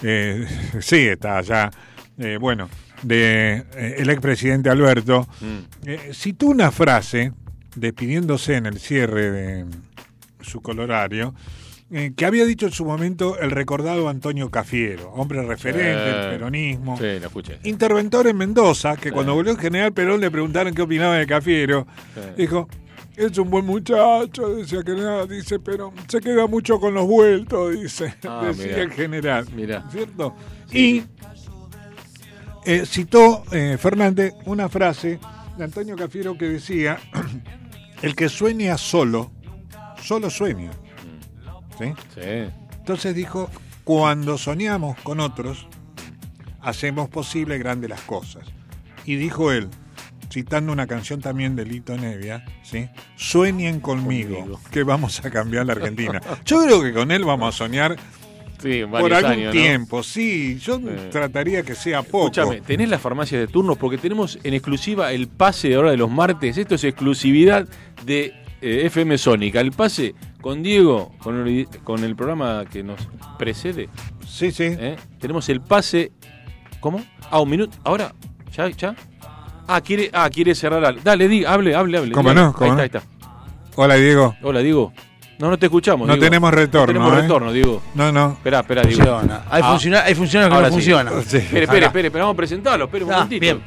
eh, sí, está allá, eh, bueno, de eh, el expresidente Alberto, eh, citó una frase, despidiéndose en el cierre de su colorario, eh, que había dicho en su momento el recordado Antonio Cafiero, hombre referente del peronismo, Sí, escuché. interventor en Mendoza, que cuando volvió el general Perón le preguntaron qué opinaba de Cafiero, Sí. dijo, es un buen muchacho, decía que nada, dice, pero se queda mucho con los vueltos, dice, Ah, decía mirá. el general, Mirá. ¿cierto? Y eh, citó eh, Fernández una frase de Antonio Cafiero que decía, el que sueña solo, solo sueña. ¿Sí? Sí. Entonces dijo, cuando soñamos con otros, hacemos posible grandes las cosas. Y dijo él, citando una canción también de Lito Nevia, ¿sí? Sueñen conmigo, que vamos a cambiar la Argentina. Yo creo que con él vamos a soñar Sí, por algún años, ¿no? tiempo, sí. Yo trataría que sea poco. Escúchame, tenés las farmacias de turno porque tenemos en exclusiva el pase de ahora de los martes. Esto es exclusividad de eh, FM Sónica. El pase con Diego, con el, con el programa que nos precede. Sí, sí. Tenemos el pase. ¿Cómo? Ah, un minuto. Ahora, ya, ya. Ah, quiere, ah, quiere cerrar. al- Dale, di, hable, hable, hable. ¿Cómo no? ¿Cómo ahí no? está, ahí está. Hola, Diego. Hola, Diego. No, no te escuchamos. No Diego. tenemos retorno, No tenemos ¿eh? retorno, Diego. No, no. Espera, espera, Diego. Funciona. Hay funciona- hay funcionarios que Ahora no sí. funcionan. Sí. Espere, espere, espere, vamos a presentarlo. Espere un Ah, momentito. bien.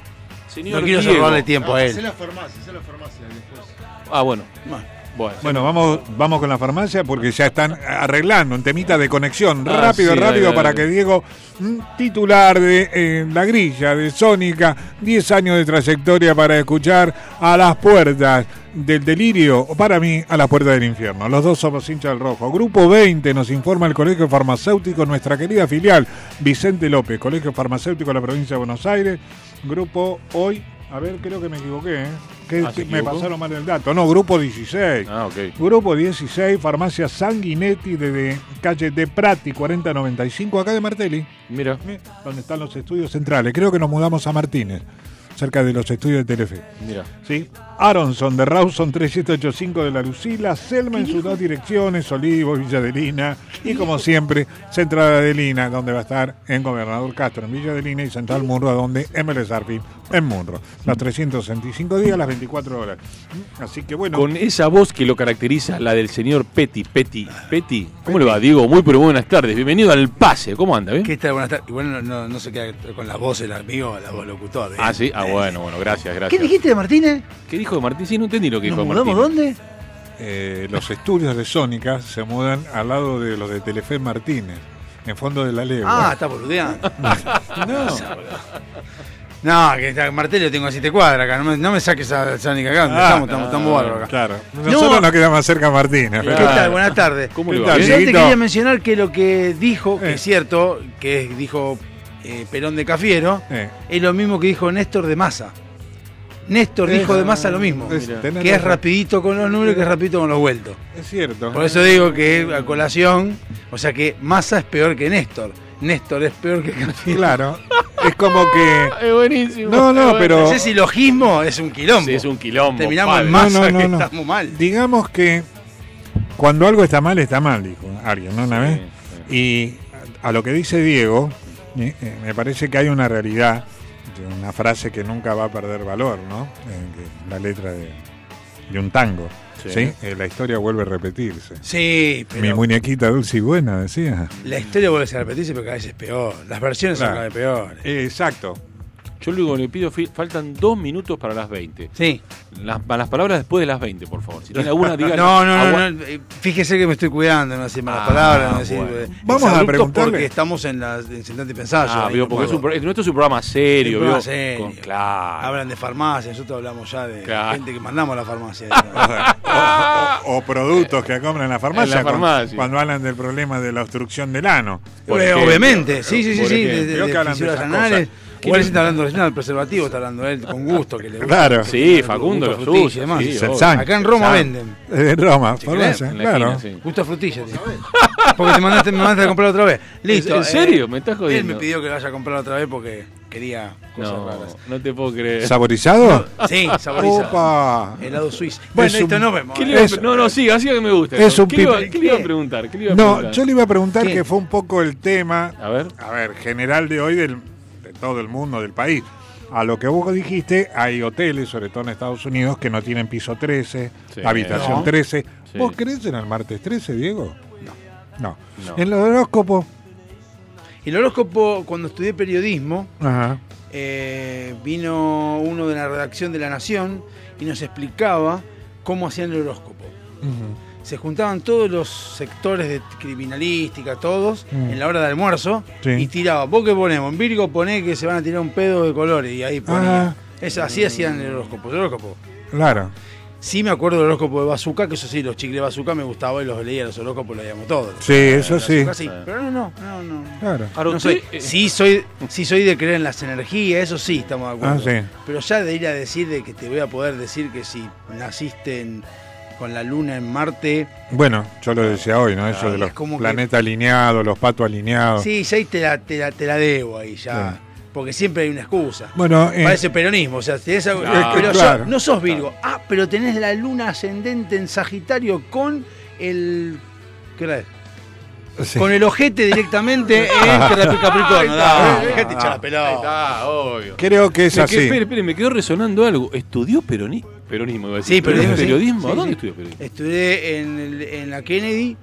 Señor No quiero robarle tiempo a él. Hacé la farmacia, hacé la farmacia después. Ah, bueno. Bueno, Bueno, vamos, vamos con la farmacia porque ya están arreglando un temita de conexión. Ah, rápido, sí, rápido, dale, para dale. que Diego, titular de eh, la grilla de Sónica, 10 años de trayectoria para escuchar a las puertas del delirio, o para mí, a las puertas del infierno. Los dos somos hinchas del rojo. Grupo 20 nos informa el Colegio Farmacéutico, nuestra querida filial, Vicente López, Colegio Farmacéutico de la provincia de Buenos Aires. Grupo hoy, a ver, creo que me equivoqué, ¿eh? Que Ah, ¿se me pasaron mal el dato. No, grupo 16. Ah, ok. Grupo 16, farmacia Sanguinetti de, de calle de Prati 4095, acá de Martelli, Mira. donde están los estudios centrales. Creo que nos mudamos a Martínez, cerca de los estudios de Telefe. Mira. ¿sí? Aronson de Rawson 3785 de la Lucila, Selma en sus dos direcciones, Olivos, Villa de Lina y como siempre, Central de Lina, donde va a estar en Gobernador Castro en Villa de Lina y Central Munro, donde MLS Arpin en Munro. Los 365 días, las 24 horas. Así que bueno. Con esa voz que lo caracteriza, la del señor Petty, Petty, Petty. ¿Cómo le va, Diego? Muy pero buenas tardes. Bienvenido al pase. ¿Cómo anda? ¿Bien? ¿Qué tal? Buenas tardes. Igual no, no, se queda con la voz el amigo, la voz locutor. ¿eh? Ah, sí. Ah, bueno, bueno, gracias, ¿Qué gracias. dijiste de Martínez? ¿Qué dijo de Martín? Sí, no entendí lo que dijo ¿Nos mudamos Martín. dónde? Eh, los estudios de Sónica se mudan al lado de los de Telefe Martínez, en fondo de la legua. Ah, está boludeando. no. No, que está, Martello tengo a 7 cuadras acá. No me, no me saques a Sónica acá. donde Ah, estamos, estamos, estamos bárbaros acá. Claro. No. Nosotros nos quedamos más cerca Martínez. ¿Qué pero- tal? Buenas tardes. ¿Cómo ¿Qué. Yo te quería mencionar que lo que dijo, que Eh. es cierto, que dijo eh, Perón de Cafiero, Eh. es lo mismo que dijo Néstor de Massa. Néstor dijo de Massa lo mismo. es- Que es rapidito con los números y que es rapidito con los vueltos. Es cierto. Por eso digo que a colación, o sea que Massa es peor que Néstor. Néstor es peor que Cafiero. Claro. Es como que. Es buenísimo. No, no, pero- No sé si logismo es un quilombo. Sí, es un quilombo. Terminamos padre. en No, Massa, no, no, que no. estamos mal. Digamos que cuando algo está mal, está mal, dijo alguien, ¿no? Una Sí, vez. Y a lo que dice Diego, eh, eh, me parece que hay una realidad, una frase que nunca va a perder valor, ¿no? Eh, la letra de, de un tango. Sí. ¿sí? Eh, la historia vuelve a repetirse. Sí, Mi pero muñequita dulce y buena, decía. la historia vuelve a repetirse, pero cada vez es peor. Las versiones Claro. son cada vez peores. Exacto. Yo luego le pido, faltan dos minutos para las 20. Sí. Las, las palabras después de las 20, por favor. Si tiene alguna, diga. No, no, no, no, eh, Fíjese que me estoy cuidando, no decir malas Ah, palabras, no decir. bueno. eh, Vamos a preguntarle. Porque estamos en la en Sentante y Pensar. Ah, vio, porque no es un, nuestro es un programa serio, Un programa serio. Con- claro. Hablan de farmacia, nosotros hablamos ya de Claro. gente que mandamos a la farmacia. O, o productos que compran en la farmacia, En la cuando- hablan del problema de la obstrucción del ano. Por Eh, ejemplo. Obviamente, sí, sí, sí, sí. De, de, que hablan de esas anales. cosas. Igual está hablando recién del preservativo, está hablando él con gusto, que le gusta. Claro. Sí, Facundo gusto lo frutilla y demás. sí. Acá en Roma venden. De Roma, ¿Sí farmacia, En la claro. esquina, sí. Gusto frutilla, tío. Porque te mandaste, me mandaste a comprar otra vez. Listo. ¿En serio? eh, ¿Me estás Él jodiendo? me pidió que vaya a comprar otra vez porque quería cosas No, raras. no te puedo creer. ¿Saborizado? Sí, saborizado. Opa. Helado suizo. Bueno, Es listo, un- nos vemos. ¿Qué eh. le iba a Es- pre- no, no, sí, así que me gusta. es un ¿Qué, le iba, qué le iba a preguntar? ¿Qué le iba a No, preguntar? yo le iba a preguntar ¿Qué? que fue un poco el tema, A ver. a ver, general de hoy del, de todo el mundo, del país. A lo que vos dijiste, hay hoteles, sobre todo en Estados Unidos, que no tienen piso 13, Sí. habitación No. 13. Sí. ¿Vos crees en el martes 13, Diego? No. No. En los horóscopos. El horóscopo, cuando estudié periodismo, Ajá. eh, vino uno de la redacción de La Nación y nos explicaba cómo hacían el horóscopo. Se juntaban todos los sectores de criminalística, todos, Mm. en la hora de almuerzo, Sí. y tiraban. ¿Vos qué ponemos? En Virgo poné que se van a tirar un pedo de colores, y ahí ponía. Ah. Es, así hacían el horóscopo. El horóscopo. Claro. Sí me acuerdo del horóscopo de Bazooka, que eso sí, los chicles de Bazooka me gustaba y los leía, los horóscopos los leíamos todos. Sí, eso sí. Bazooka pero no, no, no, no. Claro. No soy, eh, sí, soy, sí soy de creer en las energías, eso sí, estamos de acuerdo. Ah, sí. Pero ya de ir a decir de que te voy a poder decir que si naciste en- con la luna en Marte, Bueno, yo lo decía hoy, ¿no? Eso de es los como que- planetas alineados, los patos alineados. sí, ya ahí te la, te la, te la debo ahí ya. Sí. Porque siempre hay una excusa. Bueno, eh, Parece peronismo, o sea, tenés algo- Claro. pero Claro. sos- no sos Virgo. Ah, pero tenés la luna ascendente en Sagitario con el. ¿Qué hora es? sí. Con el ojete directamente en Capricornio. Dejate echar la Ahí pelota. está, obvio. creo que es así. espere, espere, me quedó resonando algo. ¿Estudió peroni- peronismo? iba a decir. Sí, periodismo. ¿Periodismo? Sí, ¿Dónde sí. estudió periodismo? Estudié en, el- en la Kennedy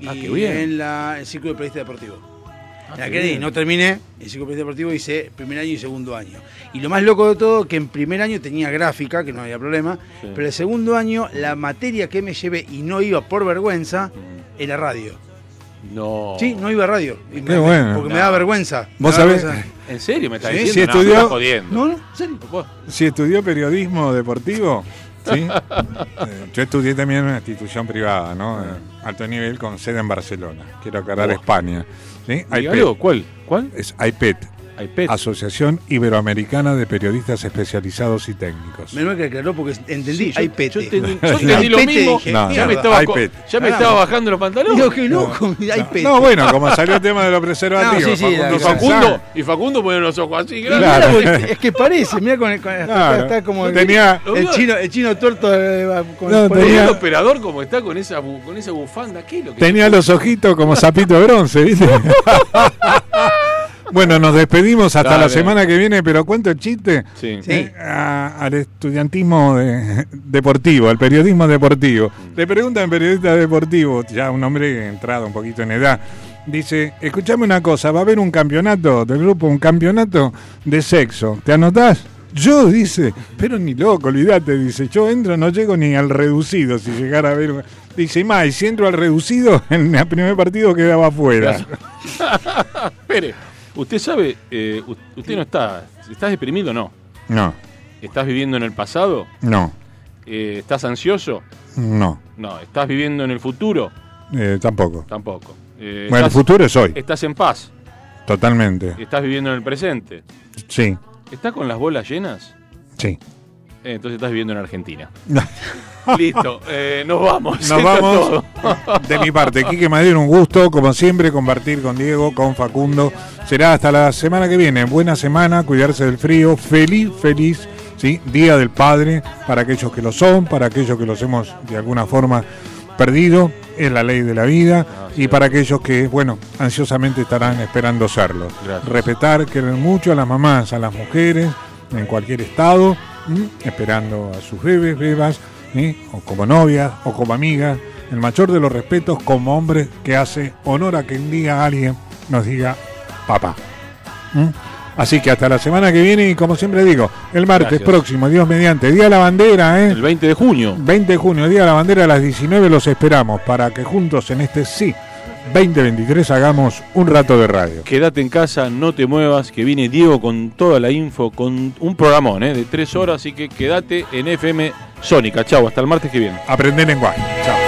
y Ah, qué bien. en la, el Círculo de Periodista Deportivo. Ah, en la qué Kennedy bien. no terminé, el Círculo de Periodista Deportivo hice primer año y segundo año. Y lo más loco de todo, que en primer año tenía gráfica, que no había problema, Sí. pero el segundo año la materia que me llevé y no iba por vergüenza era radio. No. Sí, no iba a radio. Y me- Qué bueno. Porque me No. da vergüenza. Vos da sabés- vergüenza. ¿En serio me está Sí, diciendo? sí, No, estudió- jodiendo. No, no, en serio. Si estudió periodismo deportivo, ¿sí? Eh, yo estudié también en una institución privada, ¿no? De alto nivel con sede en Barcelona. Quiero aclarar. España. ¿sí? IPET. ¿Cuál? ¿Cuál? Es IPET. AIPET. Asociación Iberoamericana de Periodistas Especializados y Técnicos. Menos que aclaró porque entendí. Sí, yo- yo entendí- yo entendí lo mismo. dije, No, ya me no, estaba, ya me bajando los pantalones. Digo que loco, hay pete. No, bueno, como salió el tema de los preservativos. No, sí, sí, Facundo y la- Facundo, Sansán. y Facundo pone los ojos así. Claro. es que parece, mira con, el- con- Claro. está como Tenía- el chino, el chino torto de, con, No, Tenía el operador como está con esa, con esa bufanda. ¿Qué es lo que Tenía los ojitos como sapito de bronce, ¿viste? bueno, nos despedimos hasta Dale. la semana que viene, pero cuento el chiste Sí. Sí. eh, a- al estudiantismo de- deportivo, al periodismo deportivo. Le preguntan periodista deportivo, ya un hombre entrado un poquito en edad, dice, escuchame una cosa, va a haber un campeonato del grupo, un campeonato de sexo, ¿te anotás? Yo, dice, pero ni loco, olvídate, dice, yo entro, no llego ni al reducido si llegara a ver... un-". Dice, más, y si entro al reducido, en el primer partido quedaba afuera. Espere, usted sabe, eh, usted no está, ¿estás deprimido o no? No, ¿Estás viviendo en el pasado? no, Eh, ¿Estás ansioso? no, No. ¿Estás viviendo en el futuro? eh, tampoco. Tampoco. Eh, Bueno, el futuro es hoy, ¿Estás en paz? totalmente. ¿Estás viviendo en el presente? Sí, ¿Estás con las bolas llenas? sí. Eh, entonces estás viviendo en Argentina. Listo, eh, nos vamos. Nos vamos. De mi parte, Quique Madero, un gusto, como siempre, compartir con Diego, con Facundo. Será hasta la semana que viene. Buena semana, cuidarse del frío. Feliz, feliz, ¿sí? Día del Padre, para aquellos que lo son, para aquellos que los hemos de alguna forma perdido. Es la ley de la vida. y para aquellos que, bueno, ansiosamente estarán esperando serlo. Gracias. Respetar, querer mucho a las mamás, a las mujeres, en cualquier estado, ¿m? esperando a sus bebés, bebas, ¿sí? o como novias, o como amigas. El mayor de los respetos como hombre que hace honor a que un día alguien nos diga papá. ¿m? Así que hasta la semana que viene y como siempre digo, el martes Gracias. próximo, Dios mediante, Día de la Bandera, ¿eh? El 20 de junio. 20 de junio, Día de la Bandera a las 19 los esperamos para que juntos en este sí 2023 hagamos un rato de radio. Quédate en casa, no te muevas, que viene Diego con toda la info, con un programón ¿eh? de tres horas, así que quédate en FM Sónica. Chau, hasta el martes que viene. Aprender lenguaje. Chao.